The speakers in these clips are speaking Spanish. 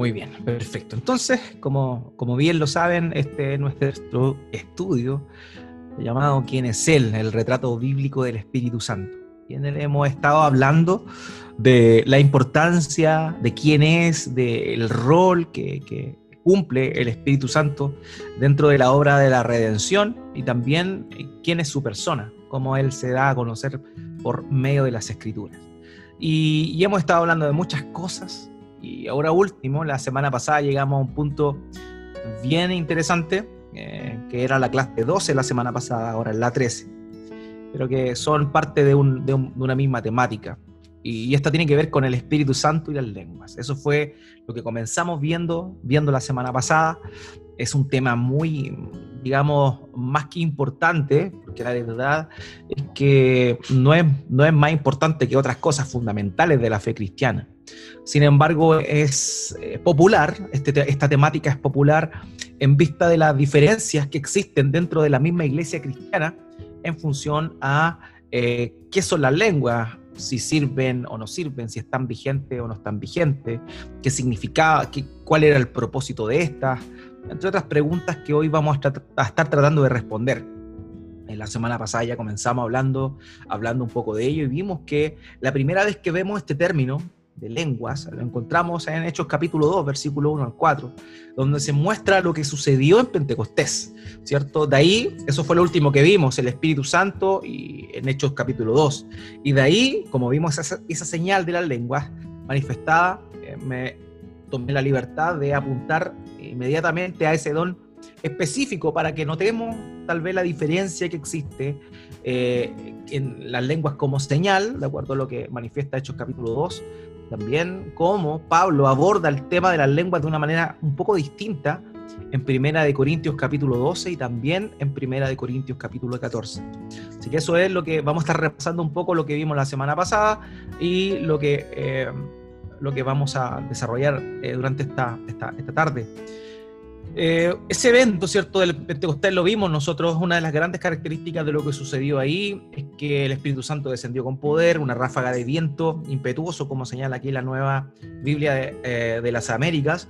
Muy bien, perfecto. Entonces, como, como bien lo saben, este es nuestro estudio llamado ¿Quién es Él? El retrato bíblico del Espíritu Santo. Y en él hemos estado hablando de la importancia de quién es, del rol que, cumple el Espíritu Santo dentro de la obra de la redención y también quién es su persona, cómo Él se da a conocer por medio de las Escrituras. Y hemos estado hablando de muchas cosas y ahora último, la semana pasada llegamos a un punto bien interesante, eh, que era la clase 12 la semana pasada, ahora la 13, pero que son parte de, una misma temática. Y, esta tiene que ver con el Espíritu Santo y las lenguas. Eso fue lo que comenzamos viendo, viendo la semana pasada. Es un tema muy, digamos, más que importante, porque la verdad es que no es, no es más importante que otras cosas fundamentales de la fe cristiana. Sin embargo, es eh, popular, este esta temática es popular en vista de las diferencias que existen dentro de la misma iglesia cristiana en función a eh, qué son las lenguas, si sirven o no sirven, si están vigentes o no están vigentes, qué significaba, qué, cuál era el propósito de estas, entre otras preguntas que hoy vamos a, estar tratando de responder. En la semana pasada ya comenzamos hablando, hablando un poco de ello y vimos que la primera vez que vemos este término de lenguas, lo encontramos en Hechos capítulo 2, versículo 1 al 4, donde se muestra lo que sucedió en Pentecostés, ¿cierto? De ahí, eso fue lo último que vimos, el Espíritu Santo y en Hechos capítulo 2. Y de ahí, como vimos esa, esa señal de las lenguas manifestada, eh, me tomé la libertad de apuntar inmediatamente a ese don específico para que notemos tal vez la diferencia que existe eh, en las lenguas como señal, de acuerdo a lo que manifiesta Hechos capítulo 2, también cómo Pablo aborda el tema de las lenguas de una manera un poco distinta en Primera de Corintios capítulo 12 y también en Primera de Corintios capítulo 14. Así que eso es lo que vamos a estar repasando un poco lo que vimos la semana pasada y lo que, eh, lo que vamos a desarrollar eh, durante esta, esta, esta tarde. Eh, ese evento, ¿cierto?, del Pentecostés lo vimos nosotros, una de las grandes características de lo que sucedió ahí es que el Espíritu Santo descendió con poder, una ráfaga de viento impetuoso, como señala aquí la nueva Biblia de, eh, las Américas,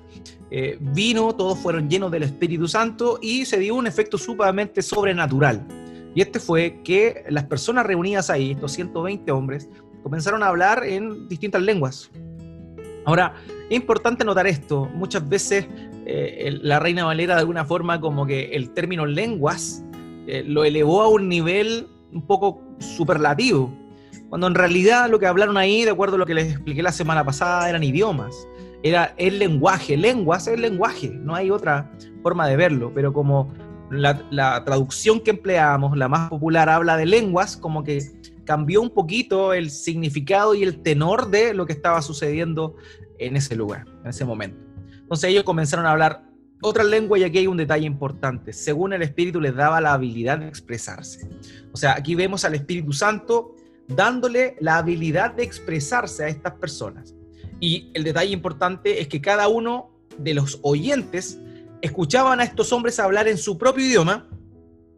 eh, vino, todos fueron llenos del Espíritu Santo y se dio un efecto sumamente sobrenatural. Y este fue que las personas reunidas ahí, estos 120 hombres, comenzaron a hablar en distintas lenguas. Ahora, es importante notar esto, muchas veces eh, la Reina Valera de alguna forma como que el término lenguas eh, lo elevó a un nivel un poco superlativo, cuando en realidad lo que hablaron ahí, de acuerdo a lo que les expliqué la semana pasada, eran idiomas, era el lenguaje, lenguas es el lenguaje, no hay otra forma de verlo, pero como la, la traducción que empleamos, la más popular, habla de lenguas, como que cambió un poquito el significado y el tenor de lo que estaba sucediendo en ese lugar, en ese momento. Entonces ellos comenzaron a hablar otra lengua y aquí hay un detalle importante. Según el Espíritu les daba la habilidad de expresarse. O sea, aquí vemos al Espíritu Santo dándole la habilidad de expresarse a estas personas. Y el detalle importante es que cada uno de los oyentes escuchaban a estos hombres hablar en su propio idioma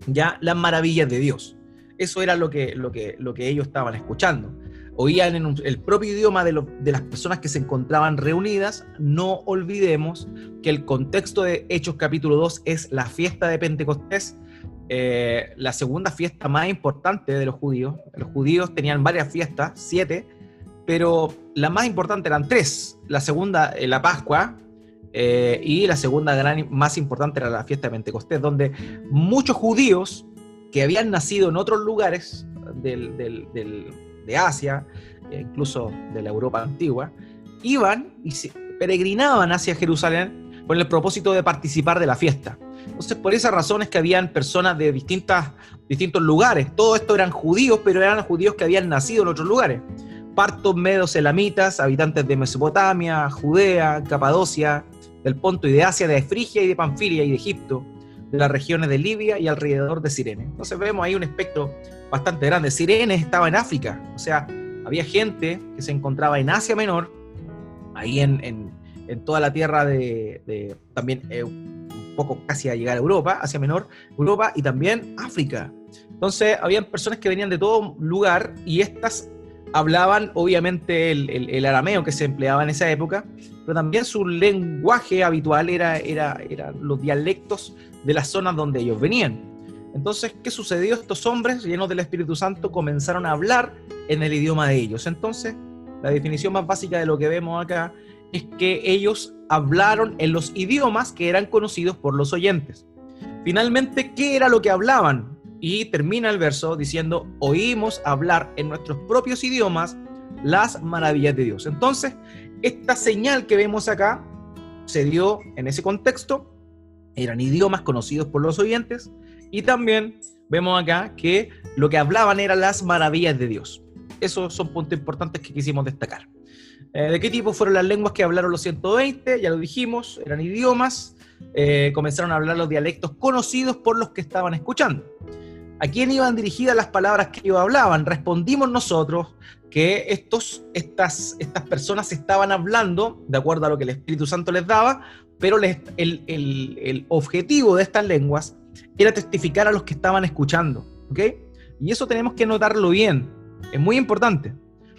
ya las maravillas de Dios. Eso era lo que, lo que, lo que ellos estaban escuchando oían en el propio idioma de, las personas que se encontraban reunidas, no olvidemos que el contexto de Hechos capítulo 2 es la fiesta de Pentecostés, eh, la segunda fiesta más importante de los judíos. Los judíos tenían varias fiestas, siete, pero la más importante eran tres. La segunda, eh, la Pascua, eh, y la segunda gran, más importante era la fiesta de Pentecostés, donde muchos judíos que habían nacido en otros lugares del de Asia, e incluso de la Europa antigua, iban y se peregrinaban hacia Jerusalén con el propósito de participar de la fiesta. Entonces, por esa razón es que habían personas de distintas, distintos lugares. Todo esto eran judíos, pero eran judíos que habían nacido en otros lugares. Partos, medos, elamitas, habitantes de Mesopotamia, Judea, Capadocia, del Ponto y de Asia, de Frigia y de Panfilia y de Egipto, las regiones de Libia y alrededor de Sirene. Entonces vemos ahí un espectro bastante grande. Sirene estaba en África, o sea, había gente que se encontraba en Asia Menor, ahí en, toda la tierra de, también eh, un poco casi a llegar a Europa, Asia Menor, Europa y también África. Entonces, habían personas que venían de todo lugar y estas hablaban obviamente el, arameo que se empleaba en esa época, pero también su lenguaje habitual era, era, los dialectos de las zonas donde ellos venían. Entonces, ¿qué sucedió? Estos hombres llenos del Espíritu Santo comenzaron a hablar en el idioma de ellos. Entonces, la definición más básica de lo que vemos acá es que ellos hablaron en los idiomas que eran conocidos por los oyentes. Finalmente, ¿qué era lo que hablaban? Y termina el verso diciendo, oímos hablar en nuestros propios idiomas las maravillas de Dios. Entonces, esta señal que vemos acá se dio en ese contexto, eran idiomas conocidos por los oyentes, y también vemos acá que lo que hablaban eran las maravillas de Dios. Esos son puntos importantes que quisimos destacar. Eh, ¿De qué tipo fueron las lenguas que hablaron los 120? Ya lo dijimos, eran idiomas. Eh, comenzaron a hablar los dialectos conocidos por los que estaban escuchando. ¿A quién iban dirigidas las palabras que ellos hablaban? Respondimos nosotros que estos, estas, estas personas estaban hablando de acuerdo a lo que el Espíritu Santo les daba, pero el, el, el, objetivo de estas lenguas era testificar a los que estaban escuchando. ¿ok? Y eso tenemos que notarlo bien. Es muy importante.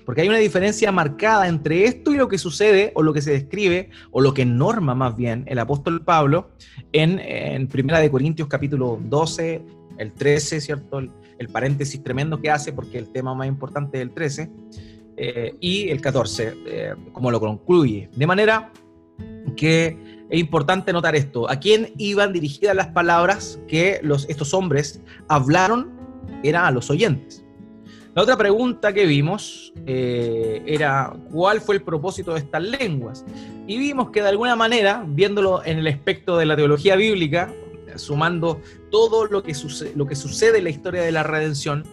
Porque hay una diferencia marcada entre esto y lo que sucede, o lo que se describe, o lo que norma más bien el apóstol Pablo en, en Primera de Corintios capítulo 12, el 13, ¿cierto? El, paréntesis tremendo que hace, porque el tema más importante es el 13, eh, y el 14, eh, como lo concluye. De manera que es importante notar esto. ¿A quién iban dirigidas las palabras que los, estos hombres hablaron? Era a los oyentes. La otra pregunta que vimos eh, era cuál fue el propósito de estas lenguas. Y vimos que de alguna manera, viéndolo en el aspecto de la teología bíblica, sumando todo lo que, sucede, lo que sucede en la historia de la redención,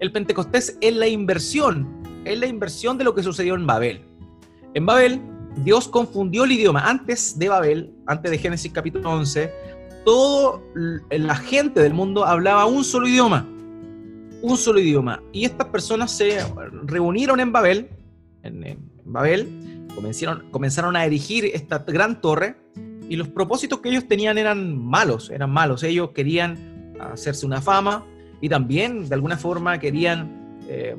el Pentecostés es la inversión, es la inversión de lo que sucedió en Babel. En Babel, Dios confundió el idioma. Antes de Babel, antes de Génesis capítulo 11, toda la gente del mundo hablaba un solo idioma un solo idioma. Y estas personas se reunieron en Babel, en, Babel, comenzaron, comenzaron a erigir esta gran torre y los propósitos que ellos tenían eran malos, eran malos. Ellos querían hacerse una fama y también de alguna forma querían, eh,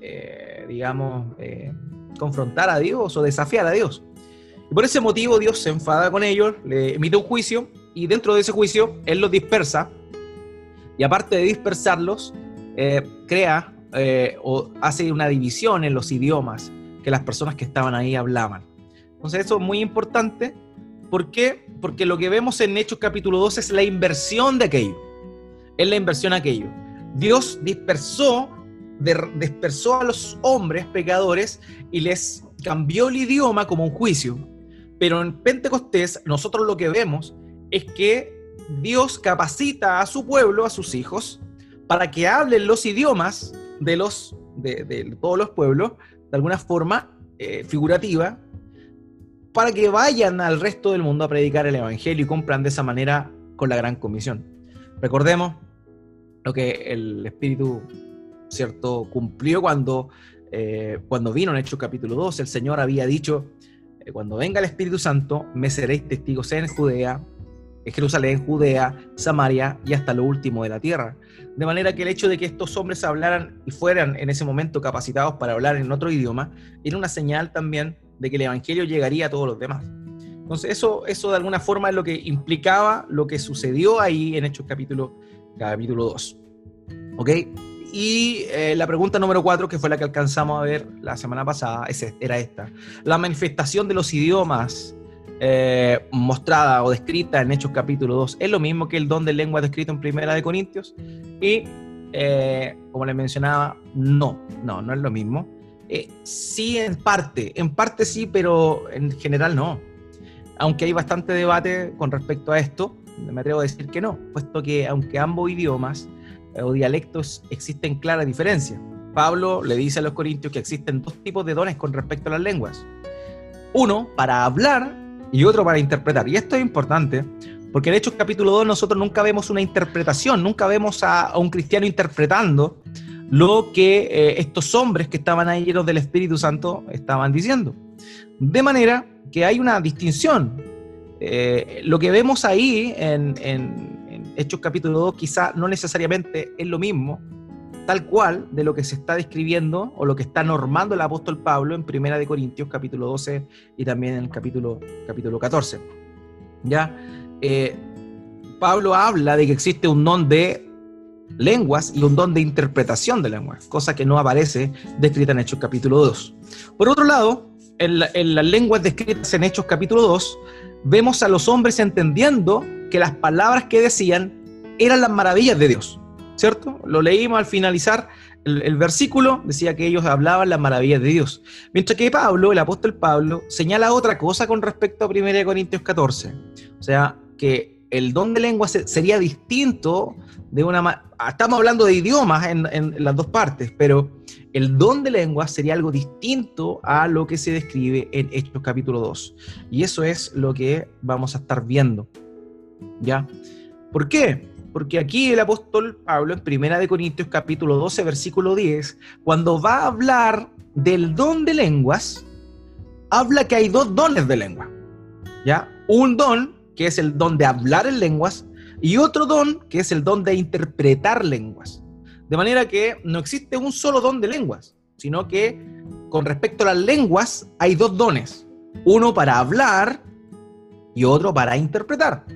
eh, digamos, eh, confrontar a Dios o desafiar a Dios. Y por ese motivo Dios se enfada con ellos, le emite un juicio y dentro de ese juicio Él los dispersa. Y aparte de dispersarlos, eh, crea eh, o hace una división en los idiomas que las personas que estaban ahí hablaban. Entonces eso es muy importante. ¿Por? Porque lo que vemos en Hechos capítulo 2 es la inversión de aquello. Es la inversión de aquello. Dios dispersó, dispersó a los hombres pecadores y les cambió el idioma como un juicio. Pero en Pentecostés nosotros lo que vemos es que Dios capacita a su pueblo, a sus hijos, para que hablen los idiomas de, los, de, todos los pueblos, de alguna forma eh, figurativa, para que vayan al resto del mundo a predicar el Evangelio y cumplan de esa manera con la gran comisión. Recordemos lo que el Espíritu, ¿cierto?, cumplió cuando, eh, cuando vino en Hechos capítulo 2. El Señor había dicho, eh, cuando venga el Espíritu Santo, me seréis testigos en Judea, en Jerusalén, Judea, Samaria y hasta lo último de la tierra. De manera que el hecho de que estos hombres hablaran y fueran en ese momento capacitados para hablar en otro idioma era una señal también de que el Evangelio llegaría a todos los demás. Entonces eso, eso de alguna forma es lo que implicaba lo que sucedió ahí en Hechos capítulo, capítulo 2. ¿Ok? Y eh, la pregunta número 4, que fue la que alcanzamos a ver la semana pasada, era esta. La manifestación de los idiomas eh, mostrada o descrita en Hechos capítulo 2 es lo mismo que el don de lengua descrito en Primera de Corintios y eh, como les mencionaba, no, no, no es lo mismo. Eh, sí en parte, en parte sí, pero en general no. Aunque hay bastante debate con respecto a esto, me atrevo a decir que no, puesto que aunque ambos idiomas o dialectos existen claras diferencias. Pablo le dice a los corintios que existen dos tipos de dones con respecto a las lenguas. Uno, para hablar y otro para interpretar. Y esto es importante, porque en Hechos capítulo 2 nosotros nunca vemos una interpretación, nunca vemos a, un cristiano interpretando lo que eh, estos hombres que estaban ahí llenos del Espíritu Santo estaban diciendo. De manera que hay una distinción. Eh, lo que vemos ahí en, en, Hechos capítulo 2 quizá no necesariamente es lo mismo tal cual de lo que se está describiendo o lo que está normando el apóstol Pablo en Primera de Corintios capítulo 12 y también en el capítulo, capítulo 14. ¿Ya? Eh, Pablo habla de que existe un don de lenguas y un don de interpretación de lenguas, cosa que no aparece descrita en Hechos capítulo 2. Por otro lado, en, en las lenguas descritas en Hechos capítulo 2, vemos a los hombres entendiendo que las palabras que decían eran las maravillas de Dios, ¿cierto? Lo leímos al finalizar el, versículo, decía que ellos hablaban las maravillas de Dios. Mientras que Pablo, el apóstol Pablo, señala otra cosa con respecto a 1 Corintios 14. O sea, que el don de lengua sería distinto de una... Estamos hablando de idiomas en, en las dos partes, pero el don de lengua sería algo distinto a lo que se describe en Hechos capítulo 2. Y eso es lo que vamos a estar viendo. ¿Ya? ¿Por qué? Porque aquí el apóstol Pablo en Primera Corintios capítulo 12 versículo 10, cuando va a hablar del don de lenguas, habla que hay dos dones de lengua. ¿Ya? Un don que es el don de hablar en lenguas y otro don que es el don de interpretar lenguas. De manera que no existe un solo don de lenguas, sino que con respecto a las lenguas hay dos dones. Uno para hablar y otro para interpretar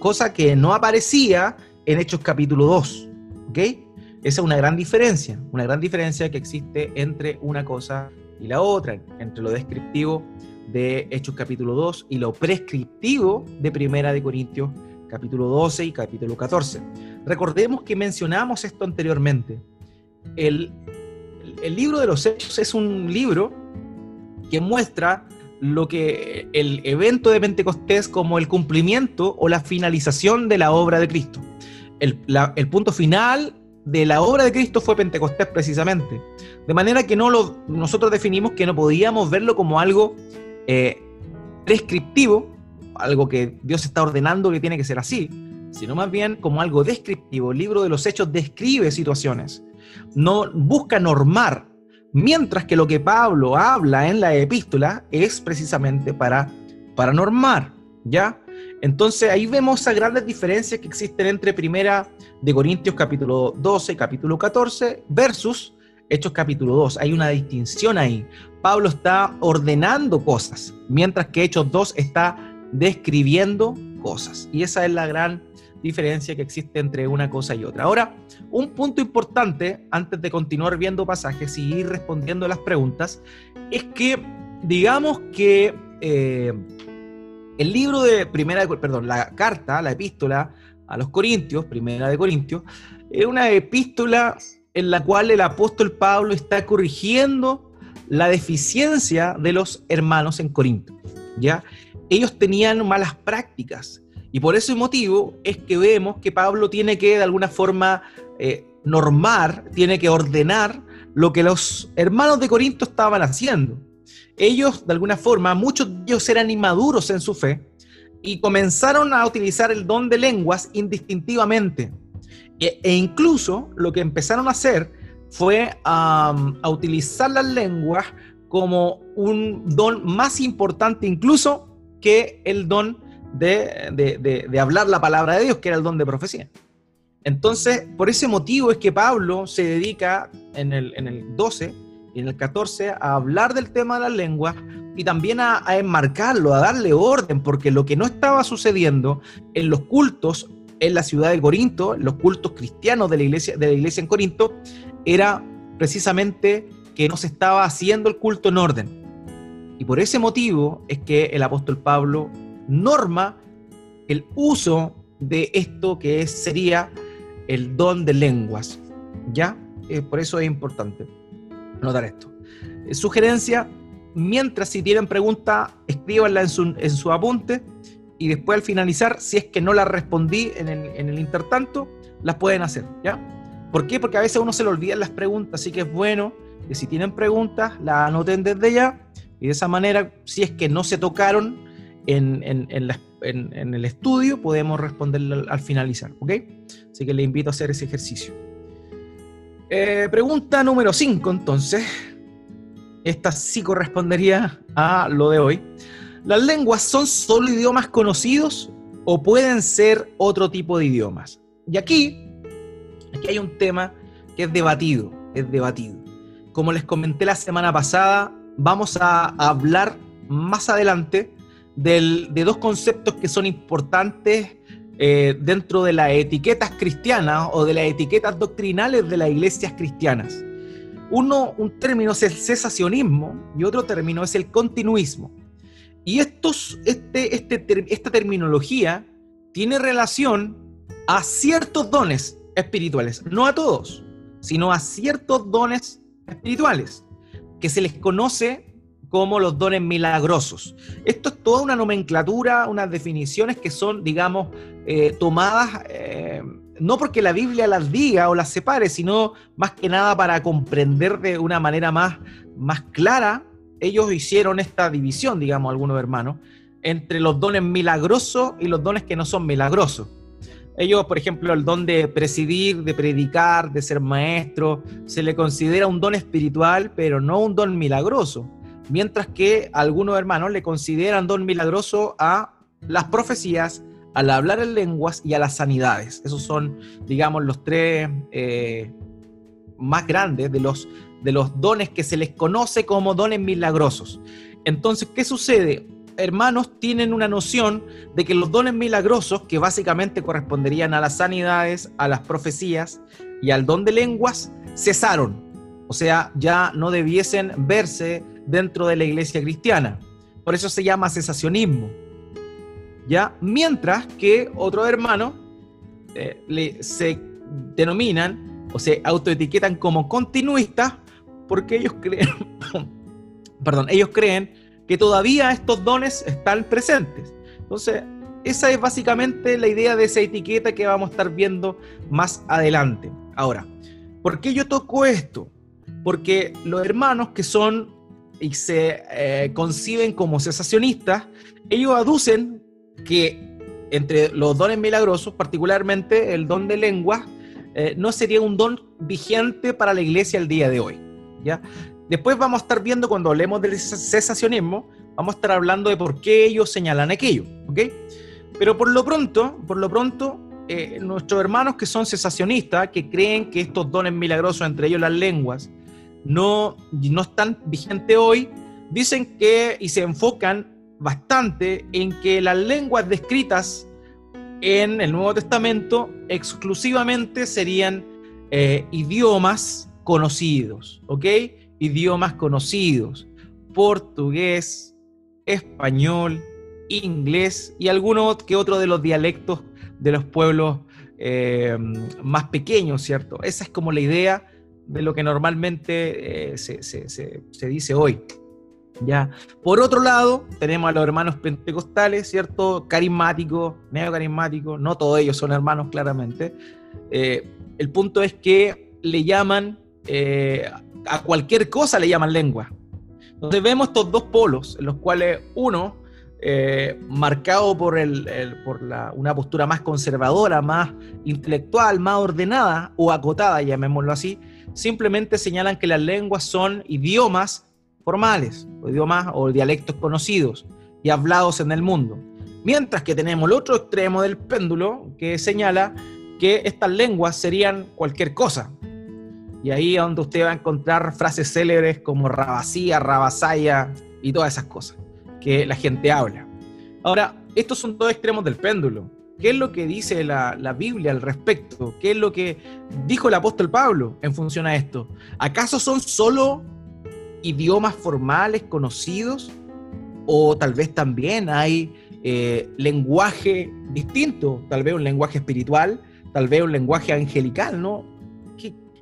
cosa que no aparecía en Hechos capítulo 2. ¿Ok? Esa es una gran diferencia, una gran diferencia que existe entre una cosa y la otra, entre lo descriptivo de Hechos capítulo 2 y lo prescriptivo de Primera de Corintios capítulo 12 y capítulo 14. Recordemos que mencionamos esto anteriormente. El, el libro de los Hechos es un libro que muestra lo que el evento de Pentecostés como el cumplimiento o la finalización de la obra de Cristo. El, punto final de la obra de Cristo fue Pentecostés precisamente. De manera que no lo, nosotros definimos que no podíamos verlo como algo eh, prescriptivo, algo que Dios está ordenando que tiene que ser así, sino más bien como algo descriptivo. El libro de los Hechos describe situaciones, no busca normar, Mientras que lo que Pablo habla en la epístola es precisamente para, para normar, ¿ya? Entonces ahí vemos esas grandes diferencias que existen entre Primera de Corintios capítulo 12, capítulo 14 versus Hechos capítulo 2. Hay una distinción ahí. Pablo está ordenando cosas, mientras que Hechos 2 está describiendo cosas. Y esa es la gran diferencia que existe entre una cosa y otra. Ahora, un punto importante, antes de continuar viendo pasajes y ir respondiendo a las preguntas, es que digamos que eh, el libro de primera, perdón, la carta, la epístola a los Corintios, primera de Corintios, es una epístola en la cual el apóstol Pablo está corrigiendo la deficiencia de los hermanos en Corinto. ¿ya? Ellos tenían malas prácticas, y por ese motivo es que vemos que Pablo tiene que de alguna forma eh, normar, tiene que ordenar lo que los hermanos de Corinto estaban haciendo. Ellos, de alguna forma, muchos de ellos eran inmaduros en su fe y comenzaron a utilizar el don de lenguas indistintivamente. E, e incluso lo que empezaron a hacer fue a utilizar las lenguas como un don más importante incluso que el don de, hablar la palabra de Dios, que era el don de profecía. Entonces, por ese motivo es que Pablo se dedica en el, en el 12 y en el 14 a hablar del tema de la lengua y también a, enmarcarlo, a darle orden, porque lo que no estaba sucediendo en los cultos en la ciudad de Corinto, los cultos cristianos de la iglesia, de la iglesia en Corinto, era precisamente que no se estaba haciendo el culto en orden. Y por ese motivo es que el apóstol Pablo norma el uso de esto que sería el don de lenguas. ¿Ya? Eh, por eso es importante notar esto. Eh, sugerencia, mientras si tienen pregunta, escríbanla en su, en su apunte y después al finalizar, si es que no la respondí en el, en el intertanto, las pueden hacer, ¿ya? ¿Por qué? Porque a veces uno se le olvidan las preguntas, así que es bueno que si tienen preguntas, las anoten desde ya y de esa manera, si es que no se tocaron, en, el estudio, podemos responder al, finalizar, ¿ok? Así que le invito a hacer ese ejercicio. Eh, pregunta número 5, entonces. Esta sí correspondería a lo de hoy. ¿Las lenguas son solo idiomas conocidos o pueden ser otro tipo de idiomas? Y aquí, aquí hay un tema que es debatido, es debatido. Como les comenté la semana pasada, vamos a hablar más adelante de dos conceptos que son importantes eh, dentro de las etiquetas cristianas o de las etiquetas doctrinales de las iglesias cristianas. Uno, un término es el cesacionismo y otro término es el continuismo. Y estos, este, este, esta terminología tiene relación a ciertos dones espirituales, no a todos, sino a ciertos dones espirituales, que se les conoce como los dones milagrosos. Esto es toda una nomenclatura, unas definiciones que son, digamos, eh, tomadas eh, no porque la Biblia las diga o las separe, sino más que nada para comprender de una manera más, más clara. Ellos hicieron esta división, digamos, algunos hermanos, entre los dones milagrosos y los dones que no son milagrosos. Ellos, por ejemplo, el don de presidir, de predicar, de ser maestro, se le considera un don espiritual, pero no un don milagroso mientras que algunos hermanos le consideran don milagroso a las profecías, al hablar en lenguas y a las sanidades. Esos son, digamos, los tres eh, más grandes de los, de los dones que se les conoce como dones milagrosos. Entonces, ¿qué sucede? Hermanos tienen una noción de que los dones milagrosos, que básicamente corresponderían a las sanidades, a las profecías y al don de lenguas, cesaron. O sea, ya no debiesen verse dentro de la iglesia cristiana. Por eso se llama cesacionismo. ¿Ya? Mientras que otros hermanos eh, se denominan o se autoetiquetan como continuistas porque ellos creen, perdón, ellos creen que todavía estos dones están presentes. Entonces, esa es básicamente la idea de esa etiqueta que vamos a estar viendo más adelante. Ahora, ¿por qué yo toco esto? Porque los hermanos que son y se eh, conciben como cesacionistas, ellos aducen que entre los dones milagrosos, particularmente el don de lengua, eh, no sería un don vigente para la iglesia el día de hoy. ¿ya? Después vamos a estar viendo cuando hablemos del cesacionismo, vamos a estar hablando de por qué ellos señalan aquello. ¿okay? Pero por lo pronto, por lo pronto, eh, nuestros hermanos que son cesacionistas, que creen que estos dones milagrosos, entre ellos las lenguas, no, no están vigentes hoy, dicen que y se enfocan bastante en que las lenguas descritas en el Nuevo Testamento exclusivamente serían eh, idiomas conocidos, ¿ok? Idiomas conocidos, portugués, español, inglés y alguno que otro de los dialectos de los pueblos eh, más pequeños, ¿cierto? Esa es como la idea de lo que normalmente eh, se, dice hoy. ¿ya? Por otro lado, tenemos a los hermanos pentecostales, ¿cierto? Carismáticos, medio carismáticos, no todos ellos son hermanos claramente. Eh, el punto es que le llaman, eh, a cualquier cosa le llaman lengua. Entonces vemos estos dos polos, en los cuales uno, marcado por, el, por la, una postura más conservadora, más intelectual, más ordenada o acotada, llamémoslo así, simplemente señalan que las lenguas son idiomas formales, o idiomas o dialectos conocidos y hablados en el mundo. Mientras que tenemos el otro extremo del péndulo que señala que estas lenguas serían cualquier cosa. Y ahí es donde usted va a encontrar frases célebres como rabasía, rabasaya y todas esas cosas que la gente habla. Ahora, estos son dos extremos del péndulo. ¿Qué es lo que dice la, Biblia al respecto? ¿Qué es lo que dijo el apóstol Pablo en función a esto? ¿Acaso son solo idiomas formales conocidos? ¿O tal vez también hay eh, lenguaje distinto? Tal vez un lenguaje espiritual, tal vez un lenguaje angelical, ¿no?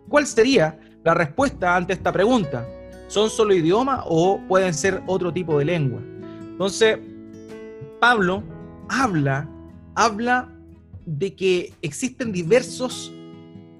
¿Cuál sería la respuesta ante esta pregunta? ¿Son solo idiomas o pueden ser otro tipo de lengua? Entonces, Pablo habla habla de que existen diversos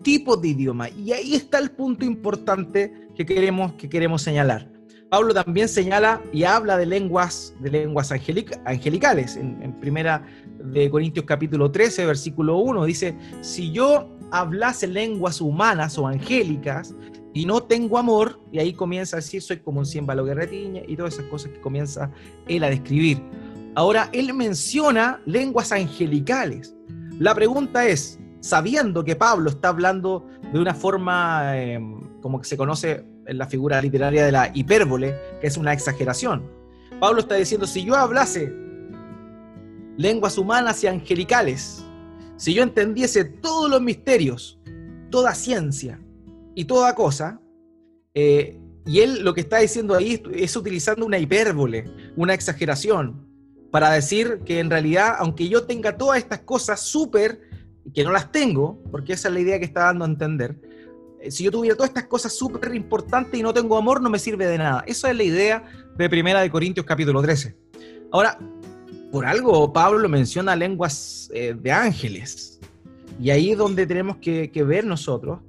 tipos de idioma y ahí está el punto importante que queremos, que queremos señalar. Pablo también señala y habla de lenguas, de lenguas angelicales. En, en, primera de Corintios capítulo 13, versículo 1, dice, si yo hablase lenguas humanas o angélicas y no tengo amor, y ahí comienza a decir, soy como un címbalo que y todas esas cosas que comienza él a describir. Ahora, él menciona lenguas angelicales. La pregunta es, sabiendo que Pablo está hablando de una forma em, como que se conoce en la figura literaria de la hipérbole, que es una exageración. Pablo está diciendo, si yo hablase lenguas humanas y angelicales, si yo entendiese todos los misterios, toda ciencia y toda cosa, eh, y él lo que está diciendo ahí es utilizando una hipérbole, una exageración, para decir que en realidad, aunque yo tenga todas estas cosas súper, que no las tengo, porque esa es la idea que está dando a entender, eh, si yo tuviera todas estas cosas súper importantes y no tengo amor, no me sirve de nada. Esa es la idea de Primera de Corintios capítulo 13. Ahora, por algo Pablo menciona lenguas eh, de ángeles. Y ahí es donde tenemos que, ver nosotros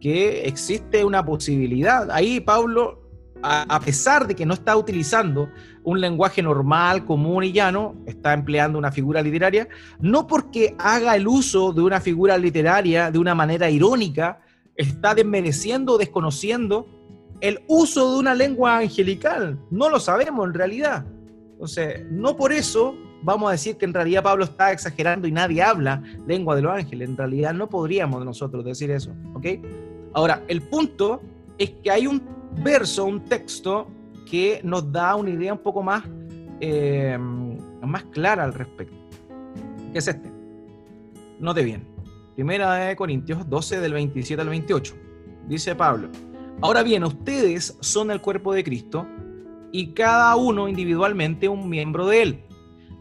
que existe una posibilidad. Ahí Pablo, a, pesar de que no está utilizando un lenguaje normal, común y llano, está empleando una figura literaria, no porque haga el uso de una figura literaria de una manera irónica, está desmereciendo o desconociendo el uso de una lengua angelical. No lo sabemos en realidad. Entonces, no por eso vamos a decir que en realidad Pablo está exagerando y nadie habla lengua de los ángeles. En realidad no podríamos nosotros decir eso. Ahora, el punto es que hay un verso, un texto que nos da una idea un poco más, eh, más clara al respecto. ¿Qué es este? Note bien. Primera de Corintios 12 del 27 al 28. Dice Pablo, ahora bien, ustedes son el cuerpo de Cristo y cada uno individualmente un miembro de él.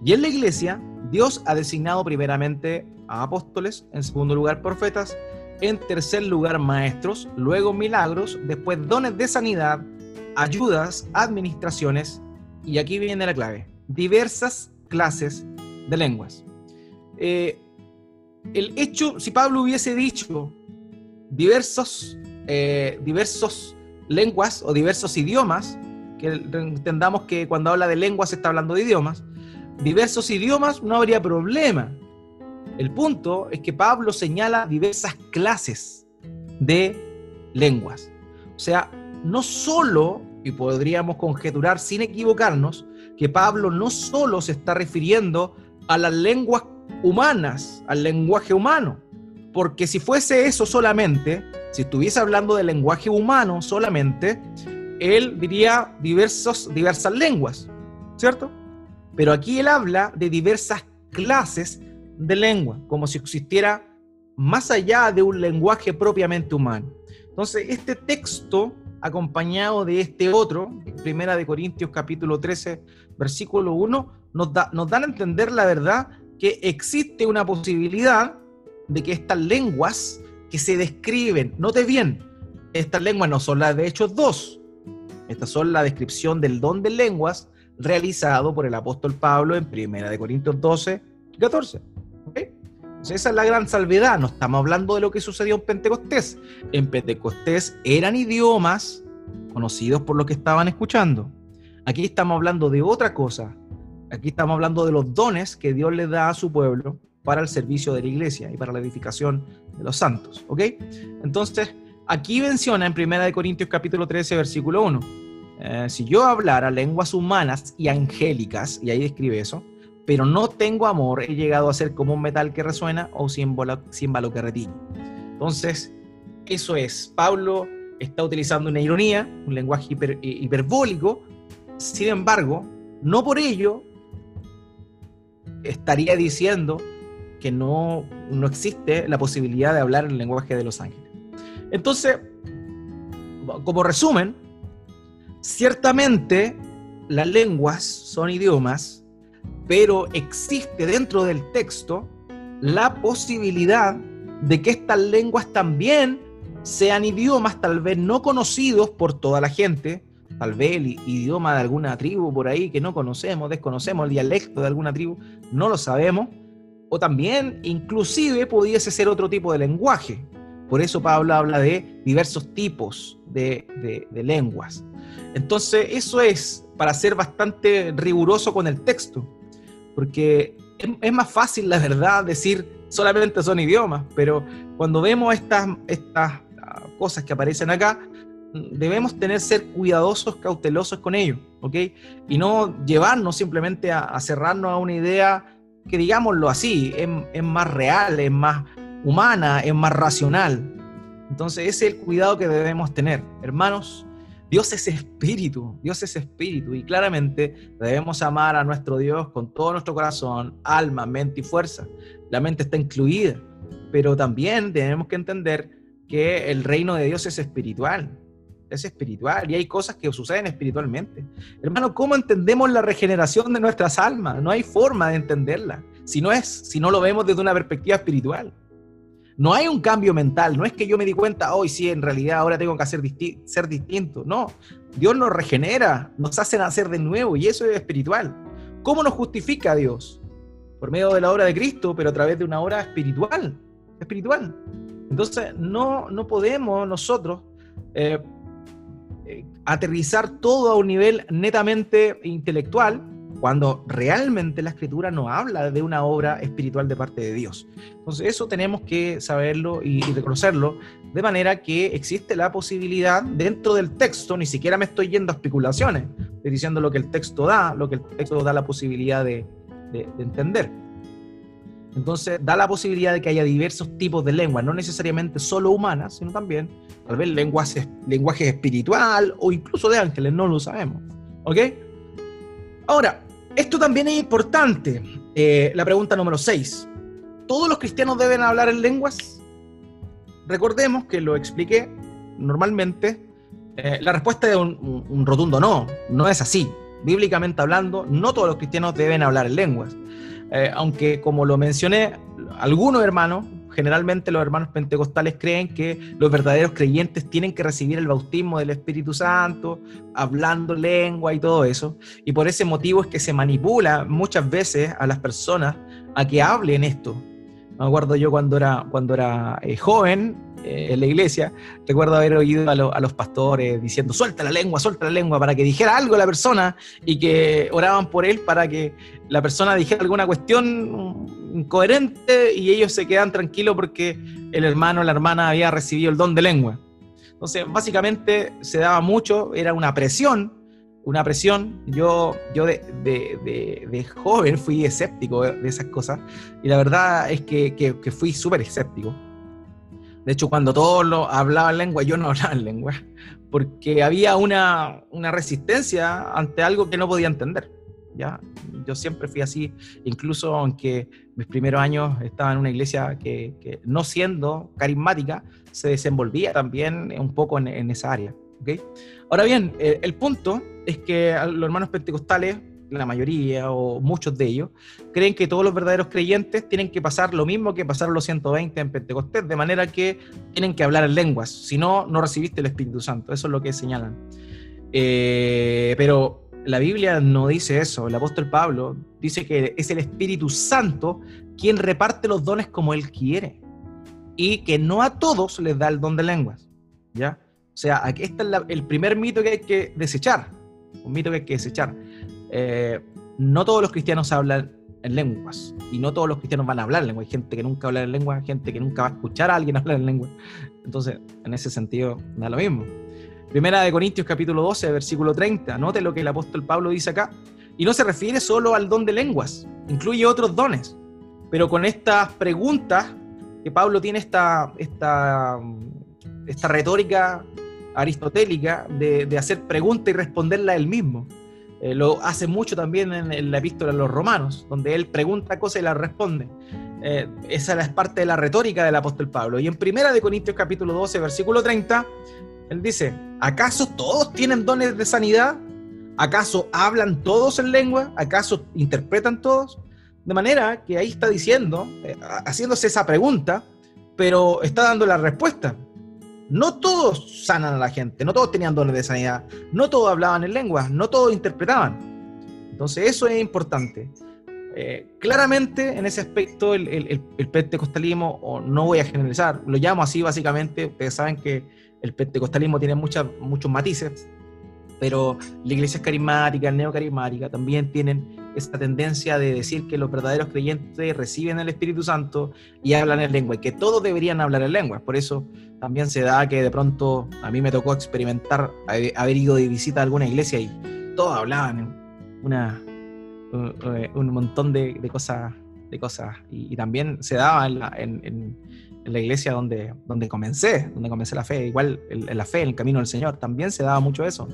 Y en la iglesia, Dios ha designado primeramente a apóstoles, en segundo lugar profetas, en tercer lugar maestros, luego milagros, después dones de sanidad, ayudas, administraciones, y aquí viene la clave, diversas clases de lenguas. Eh, el hecho, si Pablo hubiese dicho diversos, eh, diversos lenguas o diversos idiomas, que entendamos que cuando habla de lenguas está hablando de idiomas, diversos idiomas no habría problema. El punto es que Pablo señala diversas clases de lenguas. O sea, no solo, y podríamos conjeturar sin equivocarnos, que Pablo no solo se está refiriendo a las lenguas humanas, al lenguaje humano. Porque si fuese eso solamente, si estuviese hablando del lenguaje humano solamente, él diría diversas lenguas, ¿cierto? Pero aquí él habla de diversas clases de lengua, como si existiera más allá de un lenguaje propiamente humano. Entonces, este texto, acompañado de este otro, Primera de Corintios capítulo 13, versículo 1, nos, da, nos dan a entender la verdad que existe una posibilidad de que estas lenguas que se describen, note bien, estas lenguas no son las de Hechos 2, estas son la descripción del don de lenguas realizado por el apóstol Pablo en 1 de Corintios 12 y 14. Esa es la gran salvedad, no estamos hablando de lo que sucedió en Pentecostés. En Pentecostés eran idiomas conocidos por los que estaban escuchando. Aquí estamos hablando de otra cosa, Aquí estamos hablando de los dones que Dios le da a su pueblo para el servicio de la iglesia y para la edificación de los santos. ¿Ok? Entonces, aquí menciona en 1 Corintios capítulo 13, versículo 1. Eh, si yo hablara lenguas humanas y angélicas, y ahí describe eso, pero no tengo amor, he llegado a ser como un metal que resuena o címbalo que retiñe. Entonces, eso es. Pablo está utilizando una ironía, un lenguaje hiperbólico, sin embargo, no por ello estaría diciendo que no, no existe la posibilidad de hablar el lenguaje de los ángeles. Entonces, como resumen, ciertamente las lenguas son idiomas, pero existe dentro del texto la posibilidad de que estas lenguas también sean idiomas tal vez no conocidos por toda la gente, tal vez el idioma de alguna tribu por ahí que no conocemos, desconocemos el dialecto de alguna tribu, no lo sabemos, o también inclusive pudiese ser otro tipo de lenguaje. Por eso Pablo habla de diversos tipos de, lenguas. Entonces eso es para ser bastante riguroso con el texto, porque es, es más fácil, la verdad, decir solamente son idiomas, pero cuando vemos estas, estas ah, cosas que aparecen acá, debemos tener ser cuidadosos, cautelosos con ello, ¿ok? Y no llevarnos simplemente a, cerrarnos a una idea que, digámoslo así, es, más real, es más humana, es más racional. Entonces ese es el cuidado que debemos tener. Hermanos, Dios es espíritu, Dios es espíritu y claramente debemos amar a nuestro Dios con todo nuestro corazón, alma, mente y fuerza. La mente está incluida, pero también tenemos que entender que el reino de Dios es espiritual es espiritual y hay cosas que suceden espiritualmente. Hermano, ¿cómo entendemos la regeneración de nuestras almas? No hay forma de entenderla si no es si no lo vemos desde una perspectiva espiritual. No hay un cambio mental, no es que yo me di cuenta, hoy sí, en realidad ahora tengo que hacer ser distinto. No, Dios nos regenera, nos hace nacer de nuevo y eso es espiritual. ¿Cómo nos justifica Dios? Por medio de la obra de Cristo, pero a través de una obra espiritual. Espiritual. Entonces, no, no podemos nosotros eh, eh, aterrizar todo a un nivel netamente intelectual, cuando realmente la escritura no habla de una obra espiritual de parte de Dios. Entonces eso tenemos que saberlo y, reconocerlo, de manera que existe la posibilidad dentro del texto, ni siquiera me estoy yendo a especulaciones, estoy diciendo lo que el texto da, lo que el texto da la posibilidad de entender. Entonces da la posibilidad de que haya diversos tipos de lenguas, no necesariamente solo humanas, sino también tal vez lenguaje, lenguaje espiritual o incluso de ángeles, no lo sabemos. ¿Ok? Ahora, esto también es importante. Eh, la pregunta número 6. ¿Todos los cristianos deben hablar en lenguas? Recordemos que lo expliqué normalmente. Eh, la respuesta es un rotundo no, no es así. Bíblicamente hablando, no todos los cristianos deben hablar en lenguas. Eh, aunque como lo mencioné, algunos hermanos, generalmente los hermanos pentecostales creen que los verdaderos creyentes tienen que recibir el bautismo del Espíritu Santo, hablando lengua y todo eso. Y por ese motivo es que se manipula muchas veces a las personas a que hablen esto. Me acuerdo yo cuando era, cuando era eh, joven, eh, en la iglesia, recuerdo haber oído a, los pastores diciendo, suelta la lengua, suelta la lengua, para que dijera algo la persona y que oraban por él para que la persona dijera alguna cuestión incoherente y ellos se quedan tranquilos porque el hermano o la hermana había recibido el don de lengua. Entonces, básicamente se daba mucho, era una presión, una presión. Yo, yo de, de, joven fui escéptico de esas cosas y la verdad es que, que, que fui súper escéptico. De hecho, cuando todos lo hablaban lengua, yo no hablaba en lengua, porque había una, una, resistencia ante algo que no podía entender. ¿ya? Yo siempre fui así, incluso aunque mis primeros años estaba en una iglesia que, no siendo carismática, se desenvolvía también un poco en, en esa área. ¿okay? Ahora bien, el punto es que los hermanos pentecostales la mayoría o muchos de ellos, creen que todos los verdaderos creyentes tienen que pasar lo mismo que pasaron los 120 en Pentecostés, de manera que tienen que hablar en lenguas, si no, no recibiste el Espíritu Santo, eso es lo que señalan. Eh, pero la Biblia no dice eso, el apóstol Pablo dice que es el Espíritu Santo quien reparte los dones como él quiere y que no a todos les da el don de lenguas, ¿ya? O sea, aquí está el primer mito que hay que desechar, un mito que hay que desechar. Eh, no todos los cristianos hablan en lenguas y no todos los cristianos van a hablar en lengua. Hay gente que nunca habla en lengua, gente que nunca va a escuchar a alguien hablar en lengua. Entonces, en ese sentido, da lo mismo. Primera de Corintios capítulo 12, versículo 30. Note lo que el apóstol Pablo dice acá. Y no se refiere solo al don de lenguas, incluye otros dones. Pero con estas preguntas, que Pablo tiene esta, esta, esta retórica aristotélica de, de hacer pregunta y responderla él mismo. Eh, lo hace mucho también en, la epístola a los romanos, donde él pregunta cosas y las responde. Eh, esa es parte de la retórica del apóstol Pablo. Y en Primera de Corintios capítulo 12, versículo 30, él dice, ¿acaso todos tienen dones de sanidad? ¿Acaso hablan todos en lengua? ¿Acaso interpretan todos? De manera que ahí está diciendo, eh, haciéndose esa pregunta, pero está dando la respuesta. No todos sanan a la gente, no todos tenían dones de sanidad, no todos hablaban en lenguas, no todos interpretaban. Entonces eso es importante. Eh, claramente en ese aspecto el, el, pentecostalismo, o no voy a generalizar, lo llamo así básicamente, ustedes saben que el pentecostalismo tiene muchas, muchos matices, pero la iglesia carismática, neocarismática, también tienen esta tendencia de decir que los verdaderos creyentes reciben el Espíritu Santo y hablan en lengua, y que todos deberían hablar en lengua. Por eso también se da que de pronto a mí me tocó experimentar, haber ido de visita a alguna iglesia y todos hablaban una, un montón de, cosas. De cosas. Y, también se daba en, en la iglesia donde, donde comencé, donde comencé la fe, igual en, la fe, en el camino del Señor, también se daba mucho eso,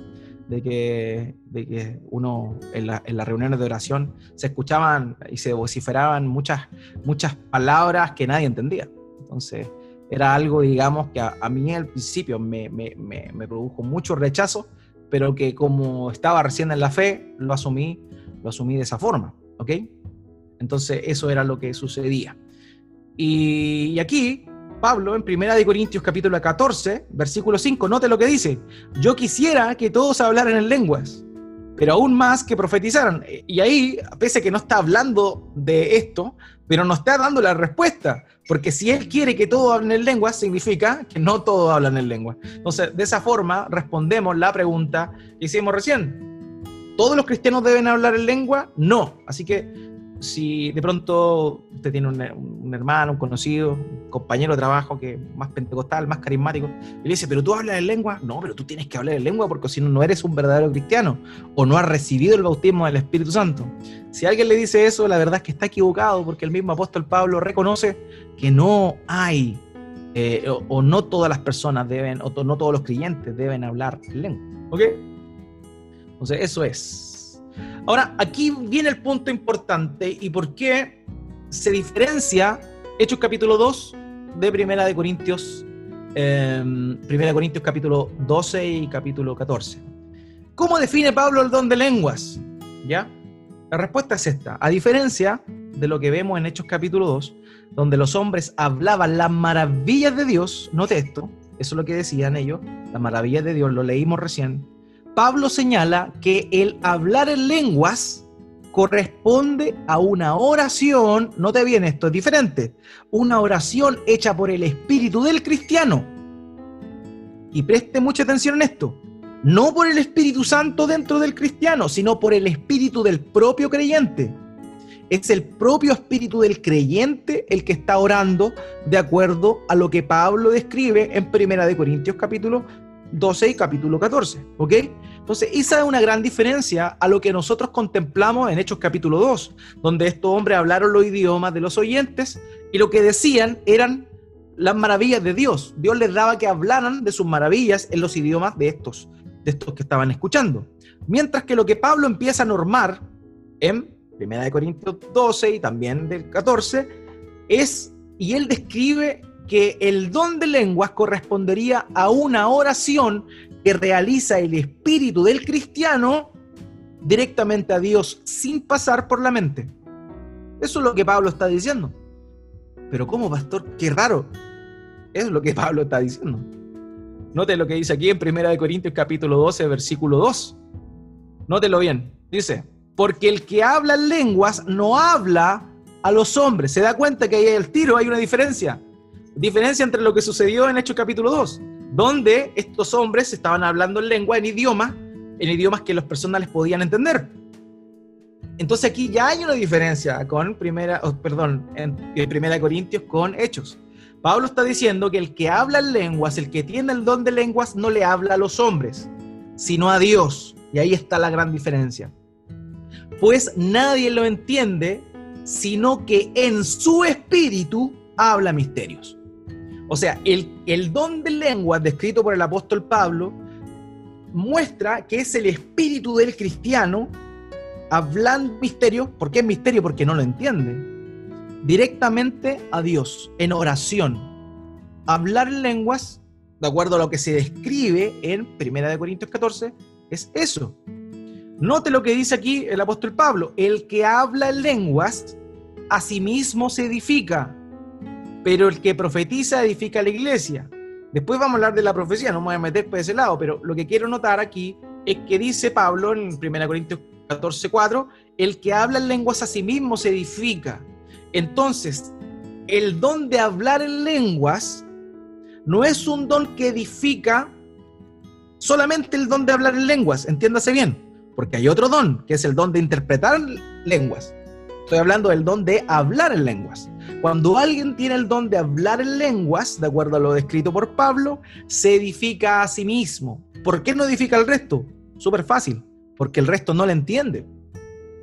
de que, de que uno en, en las reuniones de oración se escuchaban y se vociferaban muchas, muchas palabras que nadie entendía. Entonces, era algo, digamos, que a, mí al principio me, me, me, produjo mucho rechazo, pero que como estaba recién en la fe, lo asumí, lo asumí de esa forma, ¿ok? Entonces, eso era lo que sucedía. Y, aquí, Pablo, en Primera de Corintios capítulo 14, versículo 5, note lo que dice, yo quisiera que todos hablaran en lenguas, pero aún más que profetizaran. Y ahí, pese a que no está hablando de esto, pero no está dando la respuesta, porque si él quiere que todos hablen en lenguas, significa que no todos hablan en lengua. Entonces, de esa forma respondemos la pregunta que hicimos recién. ¿Todos los cristianos deben hablar en lengua? No. Así que si de pronto usted tiene un, hermano, un conocido, un compañero de trabajo que más pentecostal, más carismático, y le dice, pero tú hablas en lengua, no, pero tú tienes que hablar en lengua porque si no, no eres un verdadero cristiano o no has recibido el bautismo del Espíritu Santo. Si alguien le dice eso, la verdad es que está equivocado porque el mismo apóstol Pablo reconoce que no hay, eh, o, no todas las personas deben, o no todos los creyentes deben hablar lengua. ¿Ok? Entonces, eso es. Ahora, aquí viene el punto importante y por qué se diferencia Hechos capítulo 2 de Primera de Corintios, em, Primera de Corintios capítulo 12 y capítulo 14. ¿Cómo define Pablo el don de lenguas? ¿Ya? La respuesta es esta. A diferencia de lo que vemos en Hechos capítulo 2, donde los hombres hablaban las maravillas de Dios, note esto, eso es lo que decían ellos, las maravillas de Dios, lo leímos recién, Pablo señala que el hablar en lenguas corresponde a una oración, no te viene esto, es diferente, una oración hecha por el espíritu del cristiano. Y preste mucha atención en esto, no por el Espíritu Santo dentro del cristiano, sino por el espíritu del propio creyente. Es el propio espíritu del creyente el que está orando de acuerdo a lo que Pablo describe en Primera de Corintios capítulo 12 y capítulo 14, ¿ok? Entonces, esa es una gran diferencia a lo que nosotros contemplamos en Hechos capítulo 2, donde estos hombres hablaron los idiomas de los oyentes y lo que decían eran las maravillas de Dios. Dios les daba que hablaran de sus maravillas en los idiomas de estos, de estos que estaban escuchando. Mientras que lo que Pablo empieza a normar en 1 Corintios 12 y también del 14 es, y él describe que el don de lenguas correspondería a una oración que realiza el espíritu del cristiano directamente a Dios sin pasar por la mente. Eso es lo que Pablo está diciendo. Pero ¿cómo, pastor? Qué raro. Es lo que Pablo está diciendo. Note lo que dice aquí en 1 Corintios capítulo 12, versículo 2. Nótelo bien. Dice, porque el que habla en lenguas no habla a los hombres. ¿Se da cuenta que ahí el tiro hay una diferencia? Diferencia entre lo que sucedió en Hechos capítulo 2 donde estos hombres estaban hablando en lengua, en idioma, en idiomas que las personas les podían entender. Entonces aquí ya hay una diferencia con primera, perdón, en, primera Corintios con Hechos. Pablo está diciendo que el que habla en lenguas, el que tiene el don de lenguas, no le habla a los hombres, sino a Dios. Y ahí está la gran diferencia. Pues nadie lo entiende, sino que en su espíritu habla misterios. O sea, el, don de lengua descrito por el apóstol Pablo muestra que es el espíritu del cristiano hablando misterio. ¿Por qué es misterio? Porque no lo entiende. Directamente a Dios, en oración. Hablar en lenguas, de acuerdo a lo que se describe en 1 Corintios 14, es eso. Note lo que dice aquí el apóstol Pablo. El que habla en lenguas, a sí mismo se edifica pero el que profetiza edifica la iglesia. Después vamos a hablar de la profecía, no me voy a meter por ese lado, pero lo que quiero notar aquí es que dice Pablo en 1 Corintios 14, 4, el que habla en lenguas a sí mismo se edifica. Entonces, el don de hablar en lenguas no es un don que edifica solamente el don de hablar en lenguas, entiéndase bien, porque hay otro don, que es el don de interpretar lenguas. Estoy hablando del don de hablar en lenguas. Cuando alguien tiene el don de hablar en lenguas, de acuerdo a lo descrito por Pablo, se edifica a sí mismo. ¿Por qué no edifica al resto? Súper fácil, porque el resto no le entiende.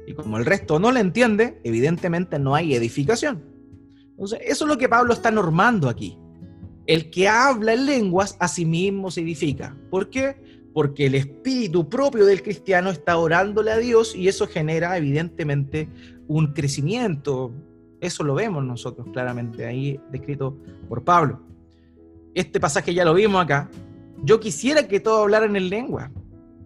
Y como el resto no le entiende, evidentemente no hay edificación. Entonces, eso es lo que Pablo está normando aquí. el que habla en lenguas a sí mismo se edifica. ¿Por qué? Porque el espíritu propio del cristiano está orándole a Dios y eso genera evidentemente un crecimiento. Eso lo vemos nosotros claramente ahí descrito por Pablo. Este pasaje ya lo vimos acá. Yo quisiera que todos hablaran en lengua.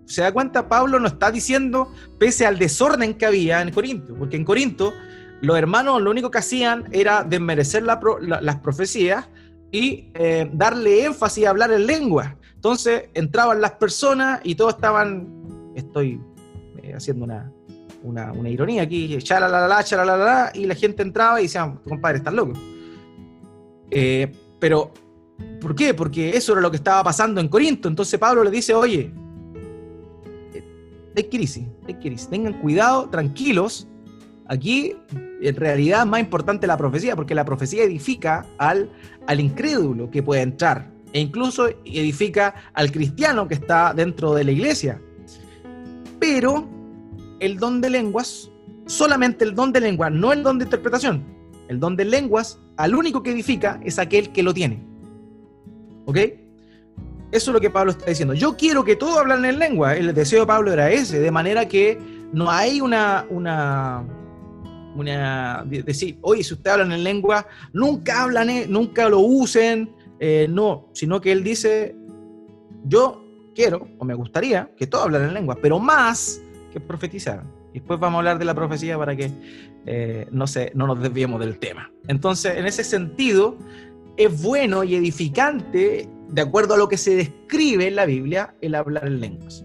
¿Se da cuenta? Pablo no está diciendo, pese al desorden que había en Corinto, porque en Corinto los hermanos lo único que hacían era desmerecer las profecías y eh, darle énfasis a hablar en lengua. Entonces entraban las personas y todos estaban, estoy eh, haciendo una, una, ironía aquí, chalalala, y la gente entraba y decían, compadre, estás loco. Eh, pero, ¿por qué? Porque eso era lo que estaba pasando en Corinto. Entonces Pablo le dice, oye, hay crisis, hay crisis, tengan cuidado, tranquilos, Aquí, en realidad, es más importante la profecía, porque la profecía edifica al, al incrédulo que puede entrar, e incluso edifica al cristiano que está dentro de la iglesia. Pero el don de lenguas, solamente el don de lenguas, no el don de interpretación. El don de lenguas, al único que edifica es aquel que lo tiene. ¿Ok? Eso es lo que Pablo está diciendo. Yo quiero que todos hablen en lengua. El deseo de Pablo era ese, de manera que no hay una, una, decir, oye, si ustedes hablan en lengua, nunca hablan, eh, nunca lo usen, eh, no, sino que él dice, yo quiero o me gustaría que todos hablen en lengua, pero más que profetizar. Y después vamos a hablar de la profecía para que eh, no, se, no nos desviemos del tema. Entonces, en ese sentido, es bueno y edificante, de acuerdo a lo que se describe en la Biblia, el hablar en lenguas.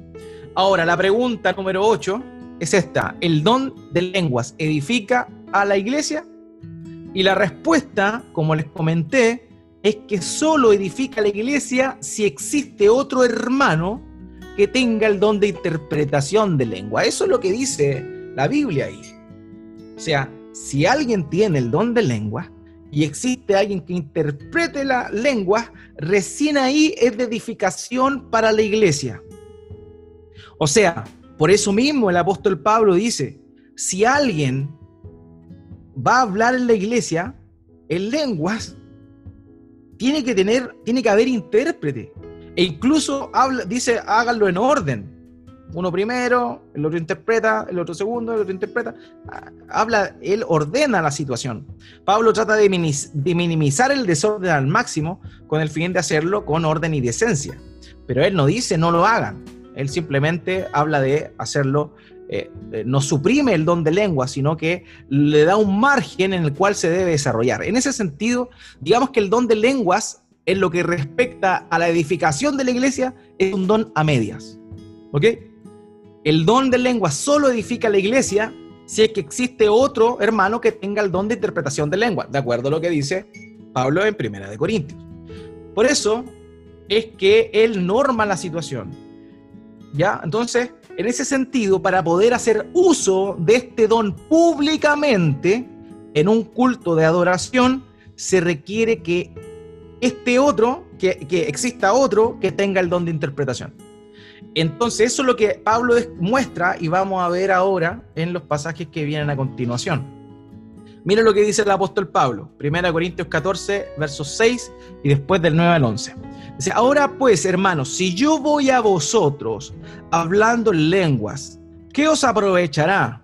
Ahora, la pregunta número 8 es esta, ¿el don de lenguas edifica a la iglesia? Y la respuesta, como les comenté, es que solo edifica a la iglesia si existe otro hermano que tenga el don de interpretación de lengua. Eso es lo que dice la Biblia ahí. O sea, si alguien tiene el don de lengua y existe alguien que interprete la lengua, recién ahí es de edificación para la iglesia. O sea, por eso mismo el apóstol Pablo dice, si alguien va a hablar en la iglesia en lenguas, tiene que tener, tiene que haber intérprete. E incluso dice, háganlo en orden. Uno primero, el otro interpreta, el otro segundo, el otro interpreta. Habla, él ordena la situación. Pablo trata de, minimizar el desorden al máximo con el fin de hacerlo con orden y decencia. Pero él no dice no lo hagan. Él simplemente habla de hacerlo, eh, eh, no suprime el don de lengua, sino que le da un margen en el cual se debe desarrollar. En ese sentido, digamos que el don de lenguas, en lo que respecta a la edificación de la iglesia, es un don a medias. ¿Ok? El don de lengua solo edifica la iglesia si es que existe otro hermano que tenga el don de interpretación de lengua, de acuerdo a lo que dice Pablo en Primera de Corintios. Por eso es que él norma la situación ¿Ya? Entonces, en ese sentido, para poder hacer uso de este don públicamente en un culto de adoración, se requiere que este otro, que, que exista otro que tenga el don de interpretación. Entonces, eso es lo que Pablo muestra y vamos a ver ahora en los pasajes que vienen a continuación. Mira lo que dice el apóstol Pablo, 1 Corintios 14, versos 6 y después del 9 al 11. Dice, ahora pues, hermanos, si yo voy a vosotros hablando en lenguas, ¿qué os aprovechará?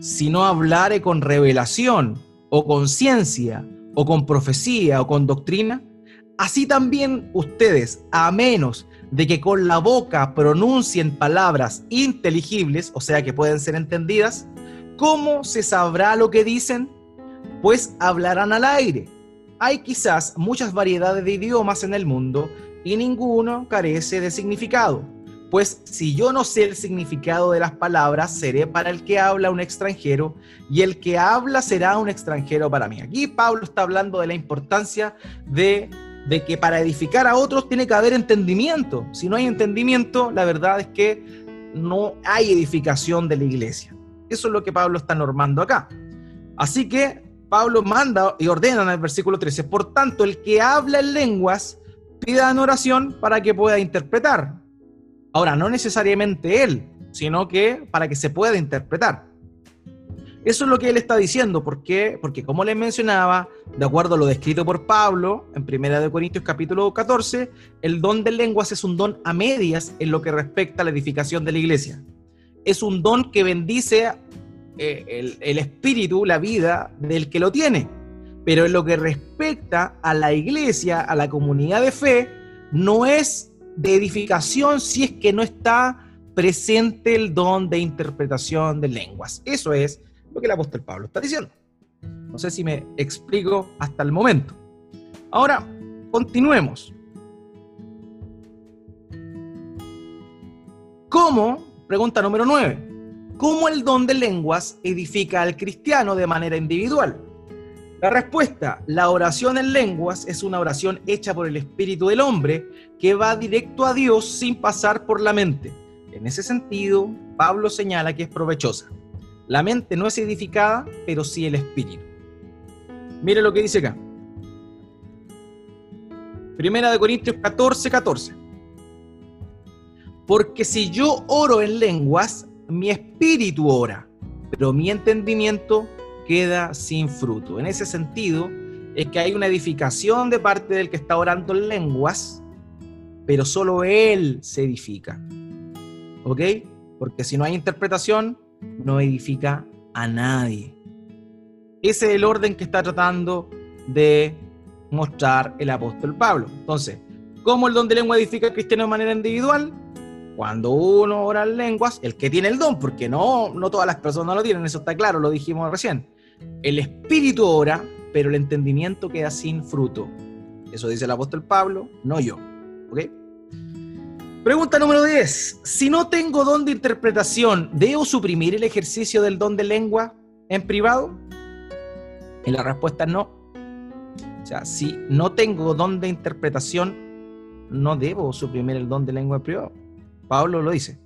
Si no hablare con revelación, o con ciencia, o con profecía, o con doctrina. Así también ustedes, a menos de que con la boca pronuncien palabras inteligibles, o sea que pueden ser entendidas, ¿cómo se sabrá lo que dicen? pues hablarán al aire. Hay quizás muchas variedades de idiomas en el mundo y ninguno carece de significado. Pues si yo no sé el significado de las palabras, seré para el que habla un extranjero y el que habla será un extranjero para mí. Aquí Pablo está hablando de la importancia de, de que para edificar a otros tiene que haber entendimiento. Si no hay entendimiento, la verdad es que no hay edificación de la iglesia. Eso es lo que Pablo está normando acá. Así que Pablo manda y ordena en el versículo 13, por tanto, el que habla en lenguas, pida en oración para que pueda interpretar. Ahora, no necesariamente él, sino que para que se pueda interpretar. Eso es lo que él está diciendo. ¿Por qué? Porque como les mencionaba, de acuerdo a lo descrito por Pablo en 1 Corintios capítulo 14, el don de lenguas es un don a medias en lo que respecta a la edificación de la iglesia. Es un don que bendice eh, el, el espíritu, la vida del que lo tiene. Pero en lo que respecta a la iglesia, a la comunidad de fe, no es de edificación si es que no está presente el don de interpretación de lenguas. Eso es lo que el apóstol Pablo está diciendo. No sé si me explico hasta el momento. Ahora, continuemos. ¿Cómo? Pregunta número 9. ¿Cómo el don de lenguas edifica al cristiano de manera individual? La respuesta, la oración en lenguas es una oración hecha por el espíritu del hombre que va directo a Dios sin pasar por la mente. En ese sentido, Pablo señala que es provechosa. La mente no es edificada, pero sí el espíritu. Mire lo que dice acá. Primera de Corintios 14, 14. Porque si yo oro en lenguas, mi espíritu ora, pero mi entendimiento queda sin fruto. En ese sentido, es que hay una edificación de parte del que está orando en lenguas, pero solo él se edifica. ¿Ok? Porque si no hay interpretación, no edifica a nadie. Ese es el orden que está tratando de mostrar el apóstol Pablo. Entonces, ¿cómo el don de lengua edifica al cristiano de manera individual? Cuando uno ora en lenguas, el que tiene el don, porque no, no todas las personas lo tienen, eso está claro, lo dijimos recién. El espíritu ora, pero el entendimiento queda sin fruto. Eso dice el apóstol Pablo, no yo. ¿Ok? Pregunta número 10. Si no tengo don de interpretación, ¿debo suprimir el ejercicio del don de lengua en privado? Y la respuesta es no. O sea, si no tengo don de interpretación, no debo suprimir el don de lengua en privado. Pablo lo dice.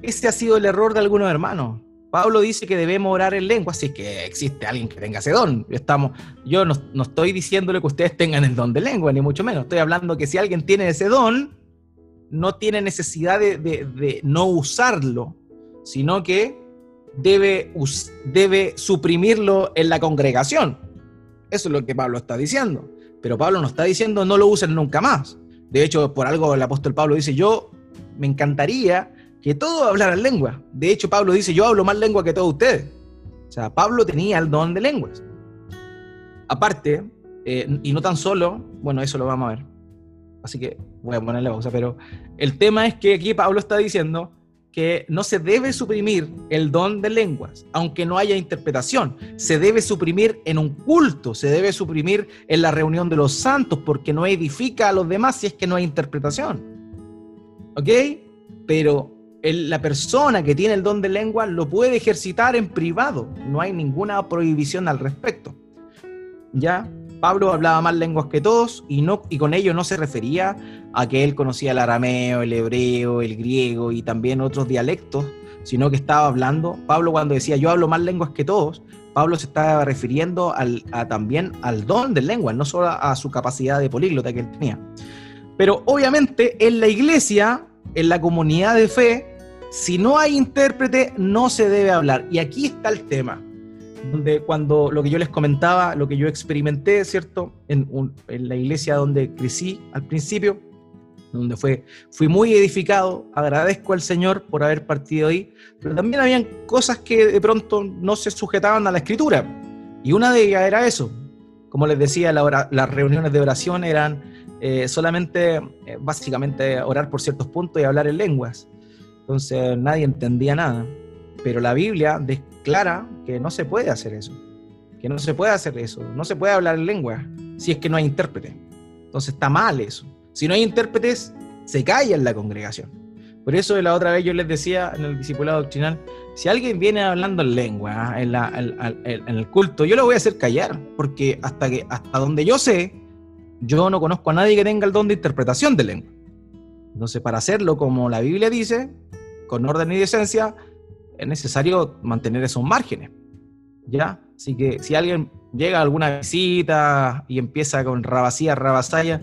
Este ha sido el error de algunos hermanos. Pablo dice que debemos orar en lengua, si es que existe alguien que tenga ese don. Estamos, yo no, no estoy diciéndole que ustedes tengan el don de lengua, ni mucho menos. Estoy hablando que si alguien tiene ese don, no tiene necesidad de, no usarlo, sino que debe, suprimirlo en la congregación. Eso es lo que Pablo está diciendo. Pero Pablo no está diciendo no lo usen nunca más. De hecho, por algo el apóstol Pablo dice, yo me encantaría que todos hablaran lengua. De hecho, Pablo dice, yo hablo más lengua que todos ustedes. O sea, Pablo tenía el don de lenguas. Aparte, eh, y no tan solo, bueno, eso lo vamos a ver. Así que voy a ponerle pausa, pero el tema es que aquí Pablo está diciendo que no se debe suprimir el don de lenguas, aunque no haya interpretación. Se debe suprimir en un culto, se debe suprimir en la reunión de los santos, porque no edifica a los demás si es que no hay interpretación. ¿Ok? Pero la persona que tiene el don de lengua lo puede ejercitar en privado, no hay ninguna prohibición al respecto. ¿Ya? Pablo hablaba más lenguas que todos y, no, y con ello no se refería a que él conocía el arameo, el hebreo, el griego y también otros dialectos, sino que estaba hablando, Pablo cuando decía yo hablo más lenguas que todos, Pablo se estaba refiriendo también al don de lenguas, no solo a, su capacidad de políglota que él tenía. Pero obviamente en la iglesia, en la comunidad de fe, si no hay intérprete, no se debe hablar. Y aquí está el tema donde cuando lo que yo les comentaba, lo que yo experimenté, ¿cierto? En, la iglesia donde crecí al principio, donde fue, fui muy edificado, agradezco al Señor por haber partido ahí, pero también habían cosas que de pronto no se sujetaban a la escritura. Y una de ellas era eso. Como les decía, las reuniones de oración eran eh, solamente, eh, básicamente, orar por ciertos puntos y hablar en lenguas. Entonces nadie entendía nada. Pero la Biblia declara que no se puede hacer eso, que no se puede hacer eso, no se puede hablar en lengua si es que no hay intérprete. Entonces está mal eso. Si no hay intérpretes, se calla en la congregación. Por eso la otra vez yo les decía en el discipulado doctrinal, si alguien viene hablando en lengua en, en, el culto, yo lo voy a hacer callar, porque hasta, que, hasta donde yo sé, yo no conozco a nadie que tenga el don de interpretación de lengua. Entonces, para hacerlo como la Biblia dice, con orden y decencia, es necesario mantener esos márgenes. ¿Ya? Así que si alguien llega a alguna visita y empieza con rabasía, rabasaya,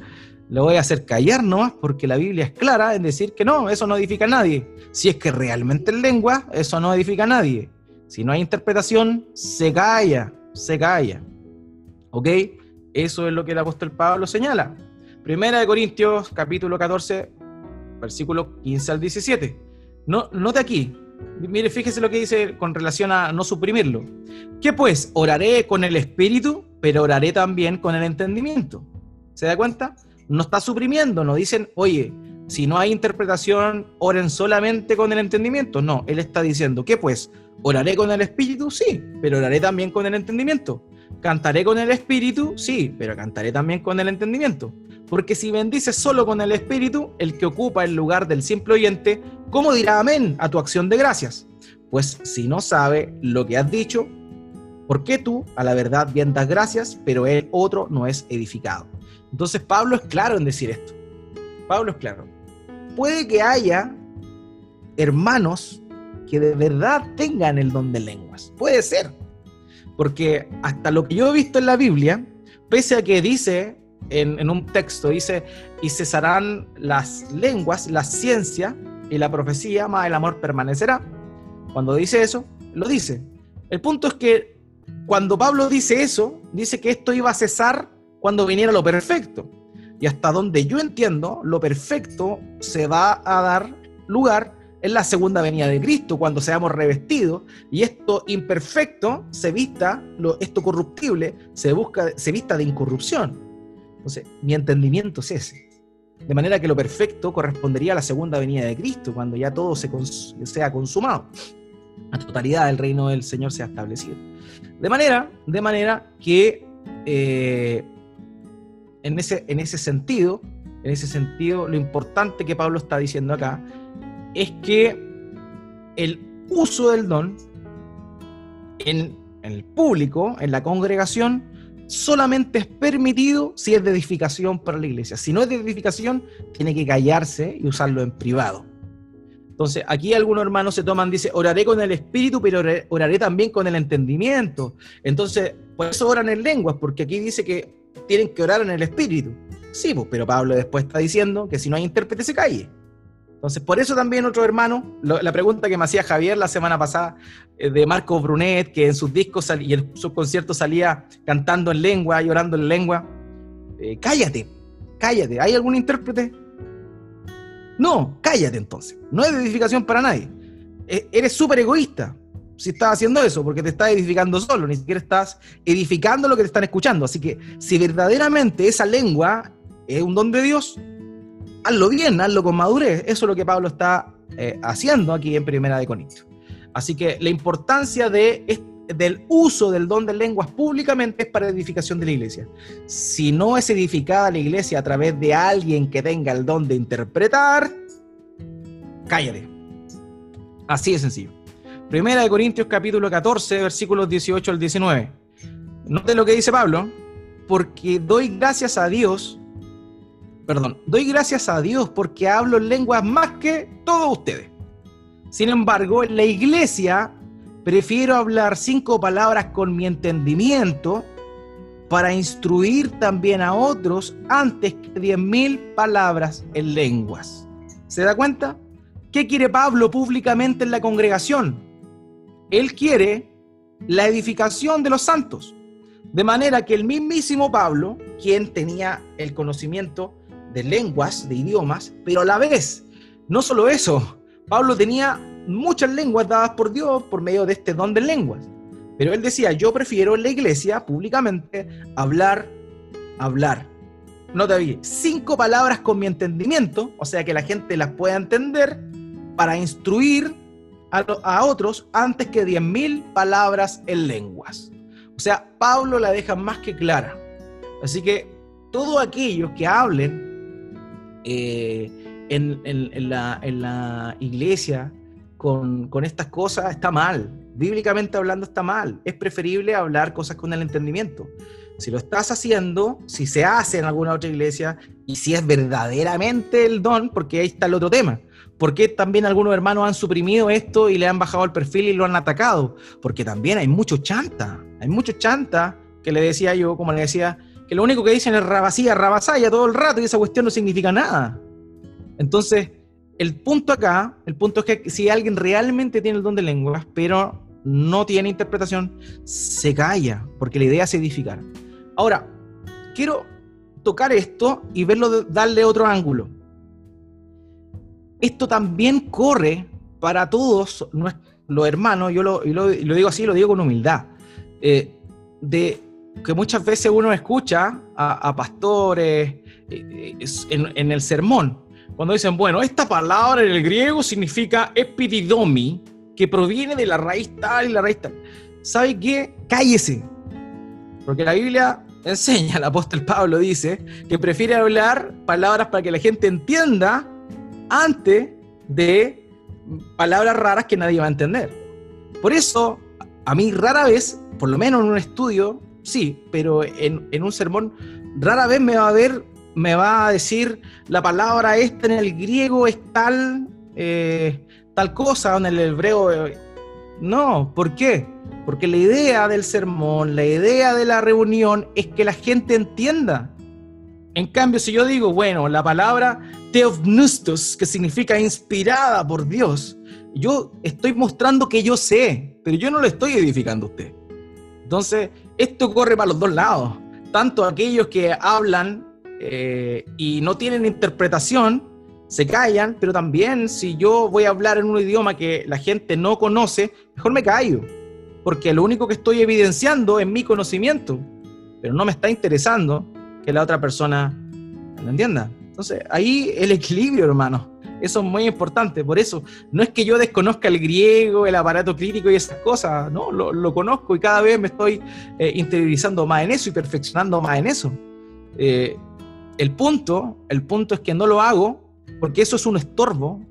lo voy a hacer callar nomás porque la Biblia es clara en decir que no, eso no edifica a nadie. Si es que realmente en lengua, eso no edifica a nadie. Si no hay interpretación, se calla, se calla. ¿Ok? Eso es lo que el apóstol Pablo señala. Primera de Corintios, capítulo 14, versículo 15 al 17. No, note aquí, mire, fíjese lo que dice con relación a no suprimirlo. ¿Qué pues? Oraré con el espíritu, pero oraré también con el entendimiento. ¿Se da cuenta? No está suprimiendo, no dicen, oye, si no hay interpretación, oren solamente con el entendimiento. No, él está diciendo, ¿qué pues? ¿Oraré con el espíritu? Sí, pero oraré también con el entendimiento. ¿Cantaré con el espíritu? Sí, pero cantaré también con el entendimiento. Porque si bendices solo con el espíritu, el que ocupa el lugar del simple oyente, ¿cómo dirá amén a tu acción de gracias? Pues si no sabe lo que has dicho, ¿por qué tú a la verdad bien das gracias, pero el otro no es edificado? Entonces Pablo es claro en decir esto. Pablo es claro. Puede que haya hermanos que de verdad tengan el don de lenguas. Puede ser. Porque hasta lo que yo he visto en la Biblia, pese a que dice en, un texto, dice, y cesarán las lenguas, la ciencia y la profecía, más el amor permanecerá. Cuando dice eso, lo dice. El punto es que cuando Pablo dice eso, dice que esto iba a cesar cuando viniera lo perfecto. Y hasta donde yo entiendo, lo perfecto se va a dar lugar en la segunda venida de Cristo, cuando seamos revestidos y esto imperfecto se vista, lo, esto corruptible se, busca, se vista de incorrupción. Entonces, mi entendimiento es ese. De manera que lo perfecto correspondería a la segunda venida de Cristo, cuando ya todo se sea consumado. La totalidad del reino del Señor sea establecido. De manera, de manera que eh, en, ese, en ese sentido, en ese sentido, lo importante que Pablo está diciendo acá es que el uso del don en, el público, en la congregación, solamente es permitido si es de edificación para la iglesia. Si no es de edificación, tiene que callarse y usarlo en privado. Entonces, aquí algunos hermanos se toman, dice, oraré con el espíritu, pero oraré, también con el entendimiento. Entonces, por eso oran en lenguas, porque aquí dice que tienen que orar en el espíritu. Sí, pues, pero Pablo después está diciendo que si no hay intérprete se calle. Entonces, por eso también otro hermano, la pregunta que me hacía Javier la semana pasada eh, de Marco Brunet, que en sus discos y en sus conciertos salía cantando en lengua, llorando en lengua, eh, cállate, cállate, ¿hay algún intérprete? No, cállate entonces, no es edificación para nadie. E, eres súper egoísta si estás haciendo eso, porque te estás edificando solo, ni siquiera estás edificando lo que te están escuchando. Así que si verdaderamente esa lengua es un don de Dios, hazlo bien, hazlo con madurez. Eso es lo que Pablo está eh, haciendo aquí en Primera de Corintios. Así que la importancia de, del uso del don de lenguas públicamente es para edificación de la iglesia. Si no es edificada la iglesia a través de alguien que tenga el don de interpretar, cállate. Así de sencillo. Primera de Corintios capítulo 14, versículos 18 al 19. Note lo que dice Pablo, porque doy gracias a Dios perdón, doy gracias a Dios porque hablo lenguas más que todos ustedes. Sin embargo, en la iglesia prefiero hablar cinco palabras con mi entendimiento para instruir también a otros antes que diez mil palabras en lenguas. ¿Se da cuenta? ¿Qué quiere Pablo públicamente en la congregación? Él quiere la edificación de los santos. De manera que el mismísimo Pablo, quien tenía el conocimiento de lenguas, de idiomas, pero a la vez, no solo eso, Pablo tenía muchas lenguas dadas por Dios por medio de este don de lenguas. Pero él decía, yo prefiero en la iglesia públicamente hablar, hablar. No te vi, cinco palabras con mi entendimiento, o sea que la gente las pueda entender para instruir a, a otros antes que diez mil palabras en lenguas. O sea, Pablo la deja más que clara. Así que todos aquellos que hablen eh, en, la, iglesia con, estas cosas está mal. Bíblicamente hablando está mal. Es preferible hablar cosas con el entendimiento. Si lo estás haciendo, si se hace en alguna otra iglesia y si es verdaderamente el don, porque ahí está el otro tema. porque también algunos hermanos han suprimido esto y le han bajado el perfil y lo han atacado? Porque también hay mucho chanta. Hay mucho chanta que le decía yo, como le decía, que lo único que dicen es rabasía, rabasaya todo el rato y esa cuestión no significa nada. Entonces, el punto acá, el punto es que si alguien realmente tiene el don de lenguas, pero no tiene interpretación, se calla, porque la idea es edificar. Ahora, quiero tocar esto y verlo, darle otro ángulo. Esto también corre para todos los hermanos, yo lo, digo así, lo digo con humildad, eh, de que muchas veces uno escucha a, pastores eh, en, el sermón, cuando dicen, bueno, esta palabra en el griego significa epididomi, que proviene de la raíz tal y la raíz tal. ¿Sabe qué? Cállese. Porque la Biblia enseña, el apóstol Pablo dice, que prefiere hablar palabras para que la gente entienda antes de palabras raras que nadie va a entender. Por eso, a mí rara vez, por lo menos en un estudio, sí, pero en, un sermón, rara vez me va a ver, me va a decir la palabra esta en el griego es tal, eh, tal cosa, en el hebreo. Eh, no, ¿por qué? Porque la idea del sermón, la idea de la reunión es que la gente entienda. En cambio, si yo digo, bueno, la palabra teofnustos, que significa inspirada por Dios, yo estoy mostrando que yo sé, pero yo no lo estoy edificando a usted. Entonces, esto corre para los dos lados. Tanto aquellos que hablan eh, y no tienen interpretación, se callan, pero también si yo voy a hablar en un idioma que la gente no conoce, mejor me callo, porque lo único que estoy evidenciando es mi conocimiento, pero no me está interesando que la otra persona lo entienda. Entonces, ahí el equilibrio, hermano. Eso es muy importante. Por eso, no es que yo desconozca el griego, el aparato crítico y esas cosas. No, lo, conozco y cada vez me estoy eh, interiorizando más en eso y perfeccionando más en eso. Eh, el punto, el punto es que no lo hago porque eso es un estorbo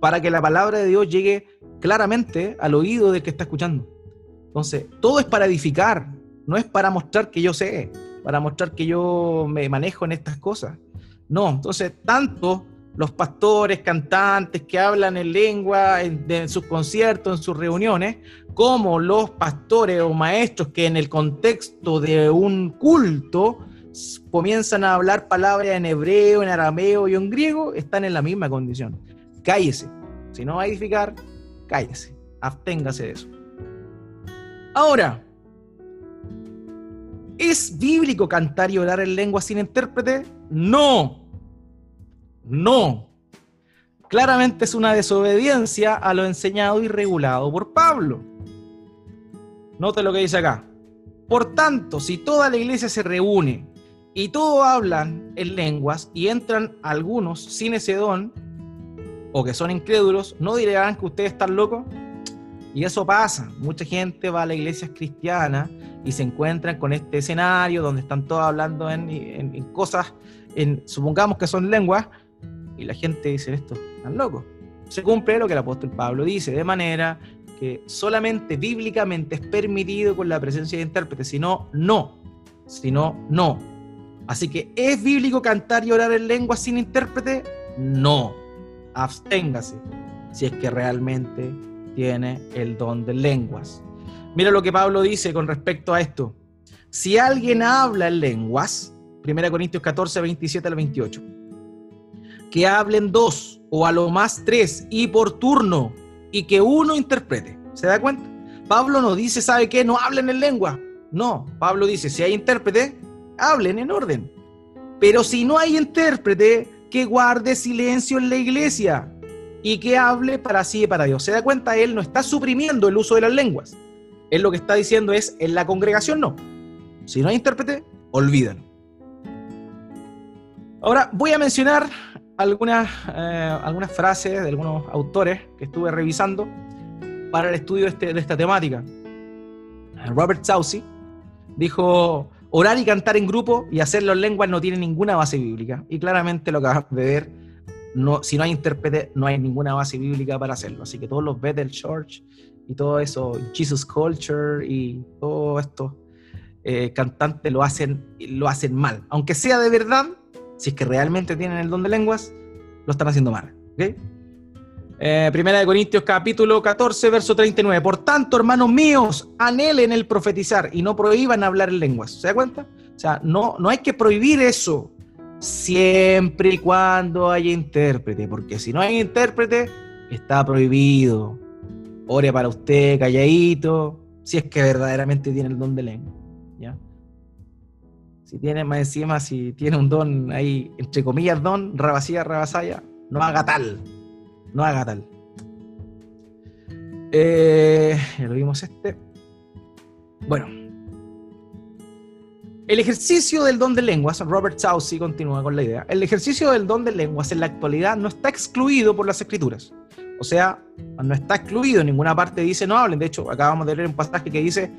para que la palabra de Dios llegue claramente al oído del que está escuchando. Entonces, todo es para edificar, no es para mostrar que yo sé, para mostrar que yo me manejo en estas cosas. No, entonces, tanto los pastores, cantantes que hablan en lengua en, sus conciertos, en sus reuniones, como los pastores o maestros que en el contexto de un culto comienzan a hablar palabras en hebreo, en arameo y en griego, están en la misma condición. Cállese. Si no va a edificar, cállese. Absténgase de eso. Ahora, ¿es bíblico cantar y orar en lengua sin intérprete? No. No. Claramente es una desobediencia a lo enseñado y regulado por Pablo. Note lo que dice acá. Por tanto, si toda la iglesia se reúne y todos hablan en lenguas y entran algunos sin ese don o que son incrédulos, ¿no dirán que ustedes están locos? Y eso pasa. Mucha gente va a las iglesias cristianas y se encuentran con este escenario donde están todos hablando en, cosas, en, supongamos que son lenguas, y la gente dice esto, están locos. Se cumple lo que el apóstol Pablo dice, de manera que solamente bíblicamente es permitido con la presencia de intérpretes, si no, no. Si no, no. Así que, ¿es bíblico cantar y orar en lengua sin intérprete? No. Absténgase si es que realmente tiene el don de lenguas. Mira lo que Pablo dice con respecto a esto. Si alguien habla en lenguas, 1 Corintios 14, 27 al 28, que hablen dos o a lo más tres y por turno y que uno interprete. ¿Se da cuenta? Pablo no dice, ¿sabe qué? No hablen en lengua. No, Pablo dice, si hay intérprete, hablen en orden. Pero si no hay intérprete, que guarde silencio en la iglesia y que hable para sí y para Dios. ¿Se da cuenta? Él no está suprimiendo el uso de las lenguas. Él lo que está diciendo es, en la congregación no. Si no hay intérprete, olvídalo. Ahora voy a mencionar algunas, eh, algunas frases de algunos autores que estuve revisando para el estudio de, este, de esta temática. Robert Saucy dijo, orar y cantar en grupo y hacerlo en lenguas no tiene ninguna base bíblica. Y claramente lo que vas a ver, no, si no hay intérprete, no hay ninguna base bíblica para hacerlo. Así que todos los Bethel Church y todo eso, Jesus Culture y todo esto, eh, cantantes lo hacen, lo hacen mal. Aunque sea de verdad, si es que realmente tienen el don de lenguas, lo están haciendo mal. ¿okay? Eh, primera de Corintios capítulo 14, verso 39. Por tanto, hermanos míos, anhelen el profetizar y no prohíban hablar en lenguas. ¿Se da cuenta? O sea, no, no hay que prohibir eso siempre y cuando haya intérprete, porque si no hay intérprete, está prohibido. ore para usted calladito, si es que verdaderamente tiene el don de lengua. Si tiene más encima, si tiene un don ahí, entre comillas, don, rabasía, rabasaya, no haga tal. No haga tal. Eh, lo vimos este. Bueno. El ejercicio del don de lenguas, Robert Saucy continúa con la idea, el ejercicio del don de lenguas en la actualidad no está excluido por las escrituras. O sea, no está excluido, en ninguna parte dice no hablen. De hecho, acabamos de leer un pasaje que dice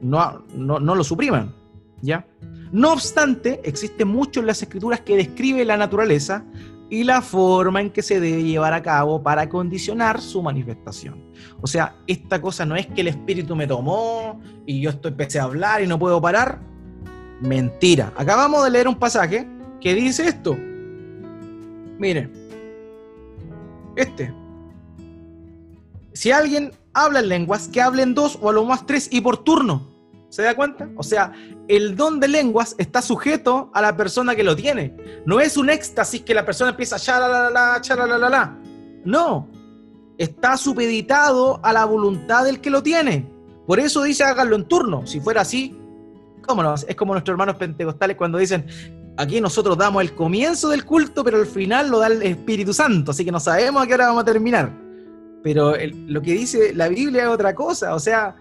no, no, no lo supriman. ¿Ya? No obstante, existe mucho en las escrituras que describe la naturaleza y la forma en que se debe llevar a cabo para condicionar su manifestación. O sea, esta cosa no es que el espíritu me tomó y yo estoy, empecé a hablar y no puedo parar. Mentira. Acabamos de leer un pasaje que dice esto. Miren, este. Si alguien habla en lenguas, que hablen dos o a lo más tres y por turno. ¿Se da cuenta? O sea, el don de lenguas está sujeto a la persona que lo tiene. No es un éxtasis que la persona empieza a la la. No. Está supeditado a la voluntad del que lo tiene. Por eso dice háganlo en turno. Si fuera así, ¿cómo no? Es como nuestros hermanos pentecostales cuando dicen, aquí nosotros damos el comienzo del culto, pero al final lo da el Espíritu Santo. Así que no sabemos a qué hora vamos a terminar. Pero lo que dice la Biblia es otra cosa. O sea,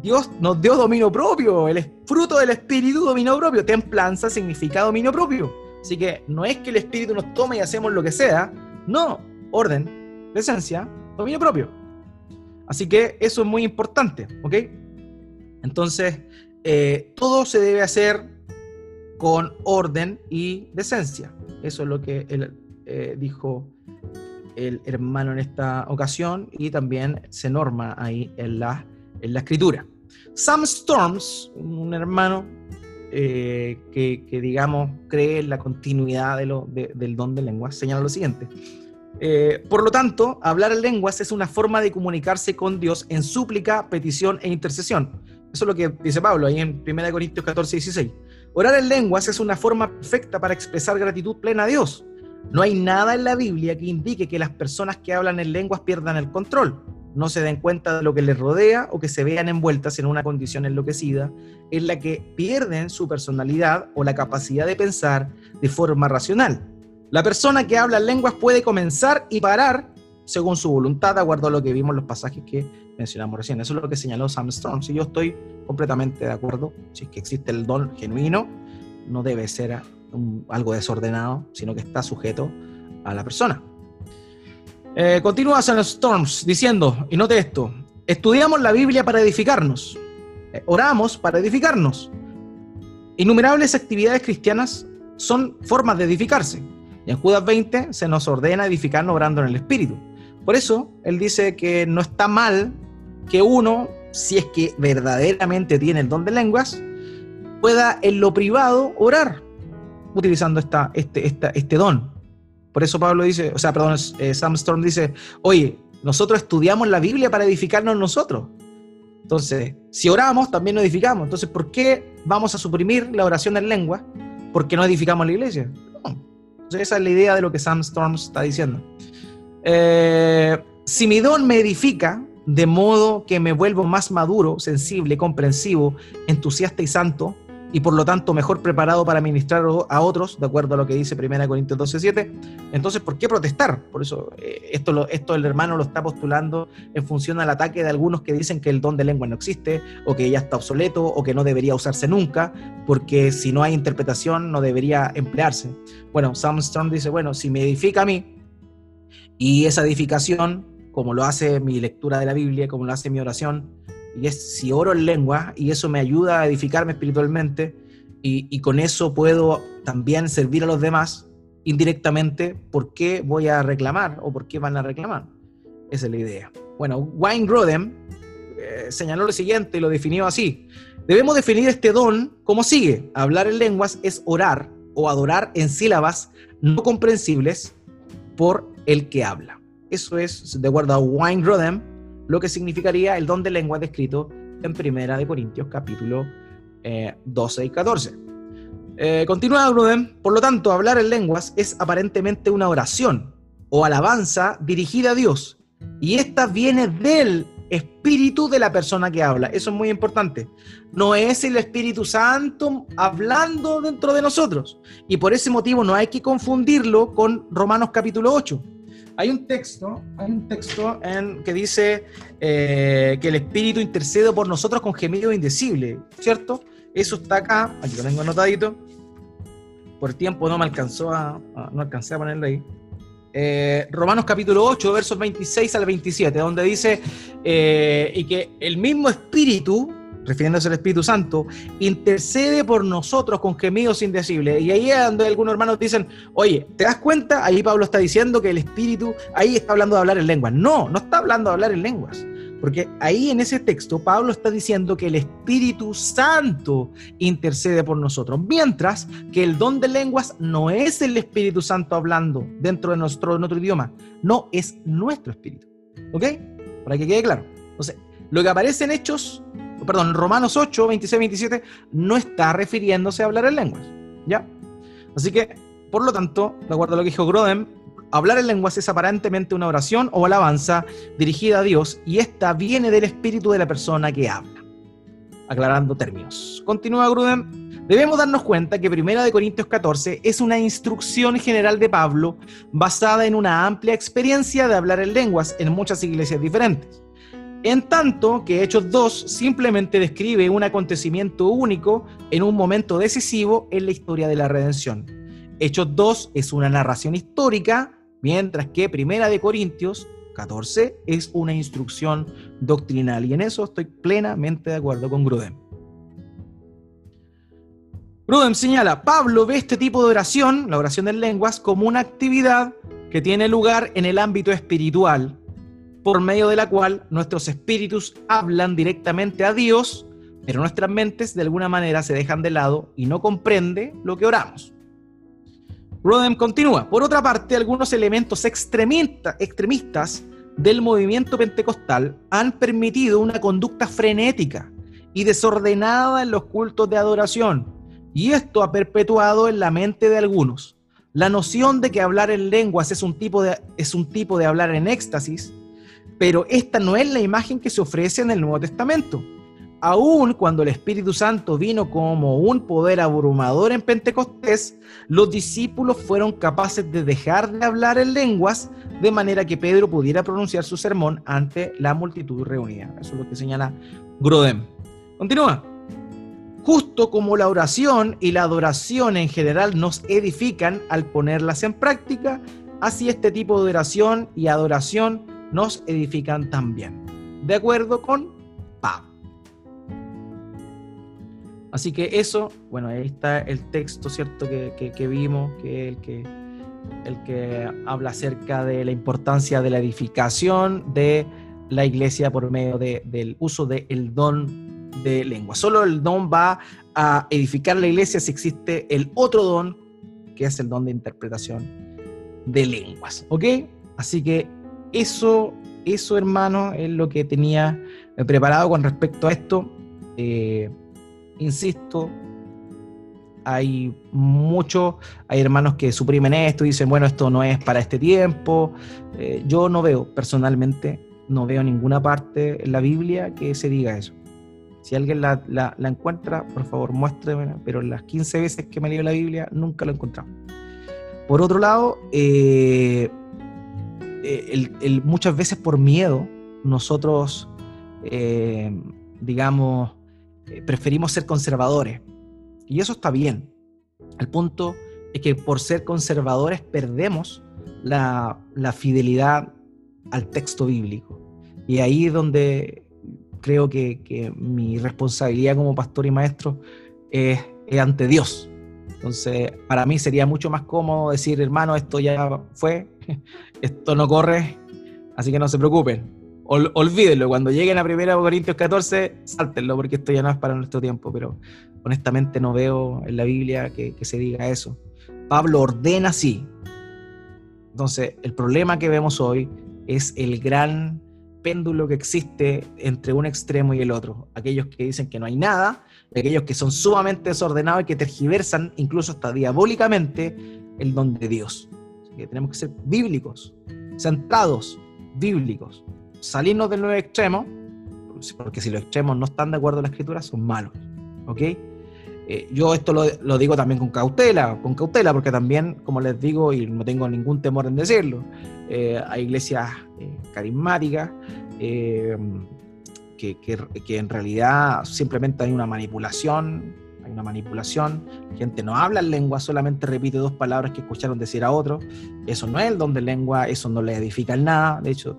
Dios nos dio dominio propio, el fruto del espíritu dominio propio. Templanza significa dominio propio. Así que no es que el espíritu nos tome y hacemos lo que sea, no, orden, presencia, dominio propio. Así que eso es muy importante, ¿ok? Entonces, eh, todo se debe hacer con orden y decencia. Eso es lo que él eh, dijo el hermano en esta ocasión y también se norma ahí en la en la escritura. Sam Storms, un hermano eh, que, digamos, cree en la continuidad de lo, del don de lenguas, señala lo siguiente. Eh, por lo tanto, hablar en lenguas es una forma de comunicarse con Dios en súplica, petición e intercesión. Eso es lo que dice Pablo ahí en 1 Corintios 14, 16. Orar en lenguas es una forma perfecta para expresar gratitud plena a Dios. No hay nada en la Biblia que indique que las personas que hablan en lenguas pierdan el control no se den cuenta de lo que les rodea o que se vean envueltas en una condición enloquecida en la que pierden su personalidad o la capacidad de pensar de forma racional. La persona que habla lenguas puede comenzar y parar según su voluntad, de acuerdo a lo que vimos en los pasajes que mencionamos recién. Eso es lo que señaló Sam Strong. Si yo estoy completamente de acuerdo, si es que existe el don genuino, no debe ser algo desordenado, sino que está sujeto a la persona. Eh, continúa San Storms diciendo, y note esto, estudiamos la Biblia para edificarnos, eh, oramos para edificarnos. Innumerables actividades cristianas son formas de edificarse. Y en Judas 20 se nos ordena edificarnos orando en el Espíritu. Por eso, él dice que no está mal que uno, si es que verdaderamente tiene el don de lenguas, pueda en lo privado orar utilizando esta, este, este don. Por eso Pablo dice, o sea, perdón, eh, Sam Storm dice, oye, nosotros estudiamos la Biblia para edificarnos nosotros. Entonces, si oramos, también nos edificamos. Entonces, ¿por qué vamos a suprimir la oración en lengua? Porque no edificamos la iglesia. Esa es la idea de lo que Sam Storm está diciendo. Eh, si mi don me edifica, de modo que me vuelvo más maduro, sensible, comprensivo, entusiasta y santo, y por lo tanto mejor preparado para ministrar a otros, de acuerdo a lo que dice 1 Corintios 12:7. Entonces, ¿por qué protestar? Por eso, eh, esto, lo, esto el hermano lo está postulando en función al ataque de algunos que dicen que el don de lengua no existe, o que ya está obsoleto, o que no debería usarse nunca, porque si no hay interpretación no debería emplearse. Bueno, Sam Strong dice, bueno, si me edifica a mí, y esa edificación, como lo hace mi lectura de la Biblia, como lo hace mi oración, y es si oro en lengua y eso me ayuda a edificarme espiritualmente y, con eso puedo también servir a los demás indirectamente, ¿por qué voy a reclamar o por qué van a reclamar? Esa es la idea. Bueno, Wayne Rodham eh, señaló lo siguiente y lo definió así. Debemos definir este don como sigue. Hablar en lenguas es orar o adorar en sílabas no comprensibles por el que habla. Eso es, de acuerdo a Wayne Rodham, lo que significaría el don de lengua descrito en Primera de Corintios capítulo 12 eh, y 14. Eh, continúa Gruden, por lo tanto, hablar en lenguas es aparentemente una oración o alabanza dirigida a Dios, Y esta viene del espíritu de la persona que habla. Eso es muy importante. No es el Espíritu Santo hablando dentro de nosotros. Y por ese motivo no hay que confundirlo con Romanos capítulo 8. Hay un texto, hay un texto en, que dice eh, que el Espíritu intercede por nosotros con gemido indecible, ¿cierto? Eso está acá, aquí lo tengo anotadito. Por tiempo no me alcanzó a, no alcancé a ponerlo ahí. Eh, Romanos capítulo 8, versos 26 al 27, donde dice, eh, y que el mismo Espíritu, refiriéndose al Espíritu Santo, intercede por nosotros con gemidos indecibles. Y ahí es donde algunos hermanos dicen, oye, ¿te das cuenta? Ahí Pablo está diciendo que el Espíritu, ahí está hablando de hablar en lenguas. No, no está hablando de hablar en lenguas. Porque ahí en ese texto Pablo está diciendo que el Espíritu Santo intercede por nosotros, mientras que el don de lenguas no es el Espíritu Santo hablando dentro de nuestro, nuestro idioma, no es nuestro Espíritu. ¿Ok? Para que quede claro. Entonces, lo que aparece en Hechos, perdón, Romanos 8, 26, 27, no está refiriéndose a hablar en lenguas. ¿Ya? Así que, por lo tanto, de acuerdo a lo que dijo Grodem, Hablar en lenguas es aparentemente una oración o alabanza dirigida a Dios y esta viene del espíritu de la persona que habla. Aclarando términos. Continúa Gruden. Debemos darnos cuenta que 1 Corintios 14 es una instrucción general de Pablo basada en una amplia experiencia de hablar en lenguas en muchas iglesias diferentes. En tanto que Hechos 2 simplemente describe un acontecimiento único en un momento decisivo en la historia de la redención. Hechos 2 es una narración histórica mientras que Primera de Corintios 14 es una instrucción doctrinal y en eso estoy plenamente de acuerdo con Grudem. Grudem señala, Pablo ve este tipo de oración, la oración en lenguas, como una actividad que tiene lugar en el ámbito espiritual, por medio de la cual nuestros espíritus hablan directamente a Dios, pero nuestras mentes de alguna manera se dejan de lado y no comprende lo que oramos. Rodem continúa. Por otra parte, algunos elementos extremistas del movimiento pentecostal han permitido una conducta frenética y desordenada en los cultos de adoración, y esto ha perpetuado en la mente de algunos la noción de que hablar en lenguas es un tipo de, es un tipo de hablar en éxtasis, pero esta no es la imagen que se ofrece en el Nuevo Testamento aún cuando el Espíritu Santo vino como un poder abrumador en Pentecostés, los discípulos fueron capaces de dejar de hablar en lenguas de manera que Pedro pudiera pronunciar su sermón ante la multitud reunida. Eso es lo que señala Grodem. Continúa. Justo como la oración y la adoración en general nos edifican al ponerlas en práctica, así este tipo de oración y adoración nos edifican también. De acuerdo con Pablo. Así que eso, bueno, ahí está el texto, ¿cierto? Que, que, vimos, que el que, el que habla acerca de la importancia de la edificación de la iglesia por medio del uso del don de lengua. Solo el don va a edificar la iglesia si existe el otro don, que es el don de interpretación de lenguas. ¿Ok? Así que eso, eso hermano, es lo que tenía preparado con respecto a esto. Eh, insisto, hay muchos, hay hermanos que suprimen esto y dicen, bueno, esto no es para este tiempo. Eh, yo no veo, personalmente, no veo ninguna parte en la Biblia que se diga eso. Si alguien la, encuentra, por favor, muéstreme, pero las 15 veces que me leo la Biblia nunca lo he encontrado. Por otro lado, eh, eh, muchas veces por miedo, nosotros, digamos, eh, preferimos ser conservadores. Y eso está bien. El punto es que por ser conservadores perdemos la, fidelidad al texto bíblico. Y ahí es donde creo que, mi responsabilidad como pastor y maestro es, ante Dios. Entonces, para mí sería mucho más cómodo decir, hermano, esto ya fue, esto no corre, así que no se preocupen olvídenlo, cuando lleguen a 1 Corintios 14, sáltenlo porque esto ya no es para nuestro tiempo, pero honestamente no veo en la Biblia que, se diga eso. Pablo ordena así. Entonces, el problema que vemos hoy es el gran péndulo que existe entre un extremo y el otro. Aquellos que dicen que no hay nada, aquellos que son sumamente desordenados y que tergiversan incluso hasta diabólicamente el don de Dios. Que tenemos que ser bíblicos, centrados bíblicos, salirnos del nuevo extremo, porque si los extremos no están de acuerdo con la escritura, son malos. ¿Ok? Eh, yo esto lo, digo también con cautela, con cautela, porque también, como les digo, y no tengo ningún temor en decirlo, eh, hay iglesias eh, carismáticas que, que, en realidad simplemente hay una manipulación, hay una manipulación, la gente no habla en lengua, solamente repite dos palabras que escucharon decir a otro, eso no es el don de lengua, eso no le edifica en nada, de hecho,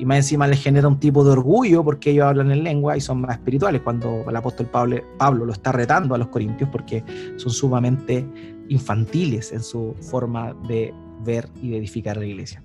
y más encima les genera un tipo de orgullo porque ellos hablan en lengua y son más espirituales, cuando el apóstol Pablo, Pablo lo está retando a los corintios porque son sumamente infantiles en su forma de ver y de edificar la iglesia.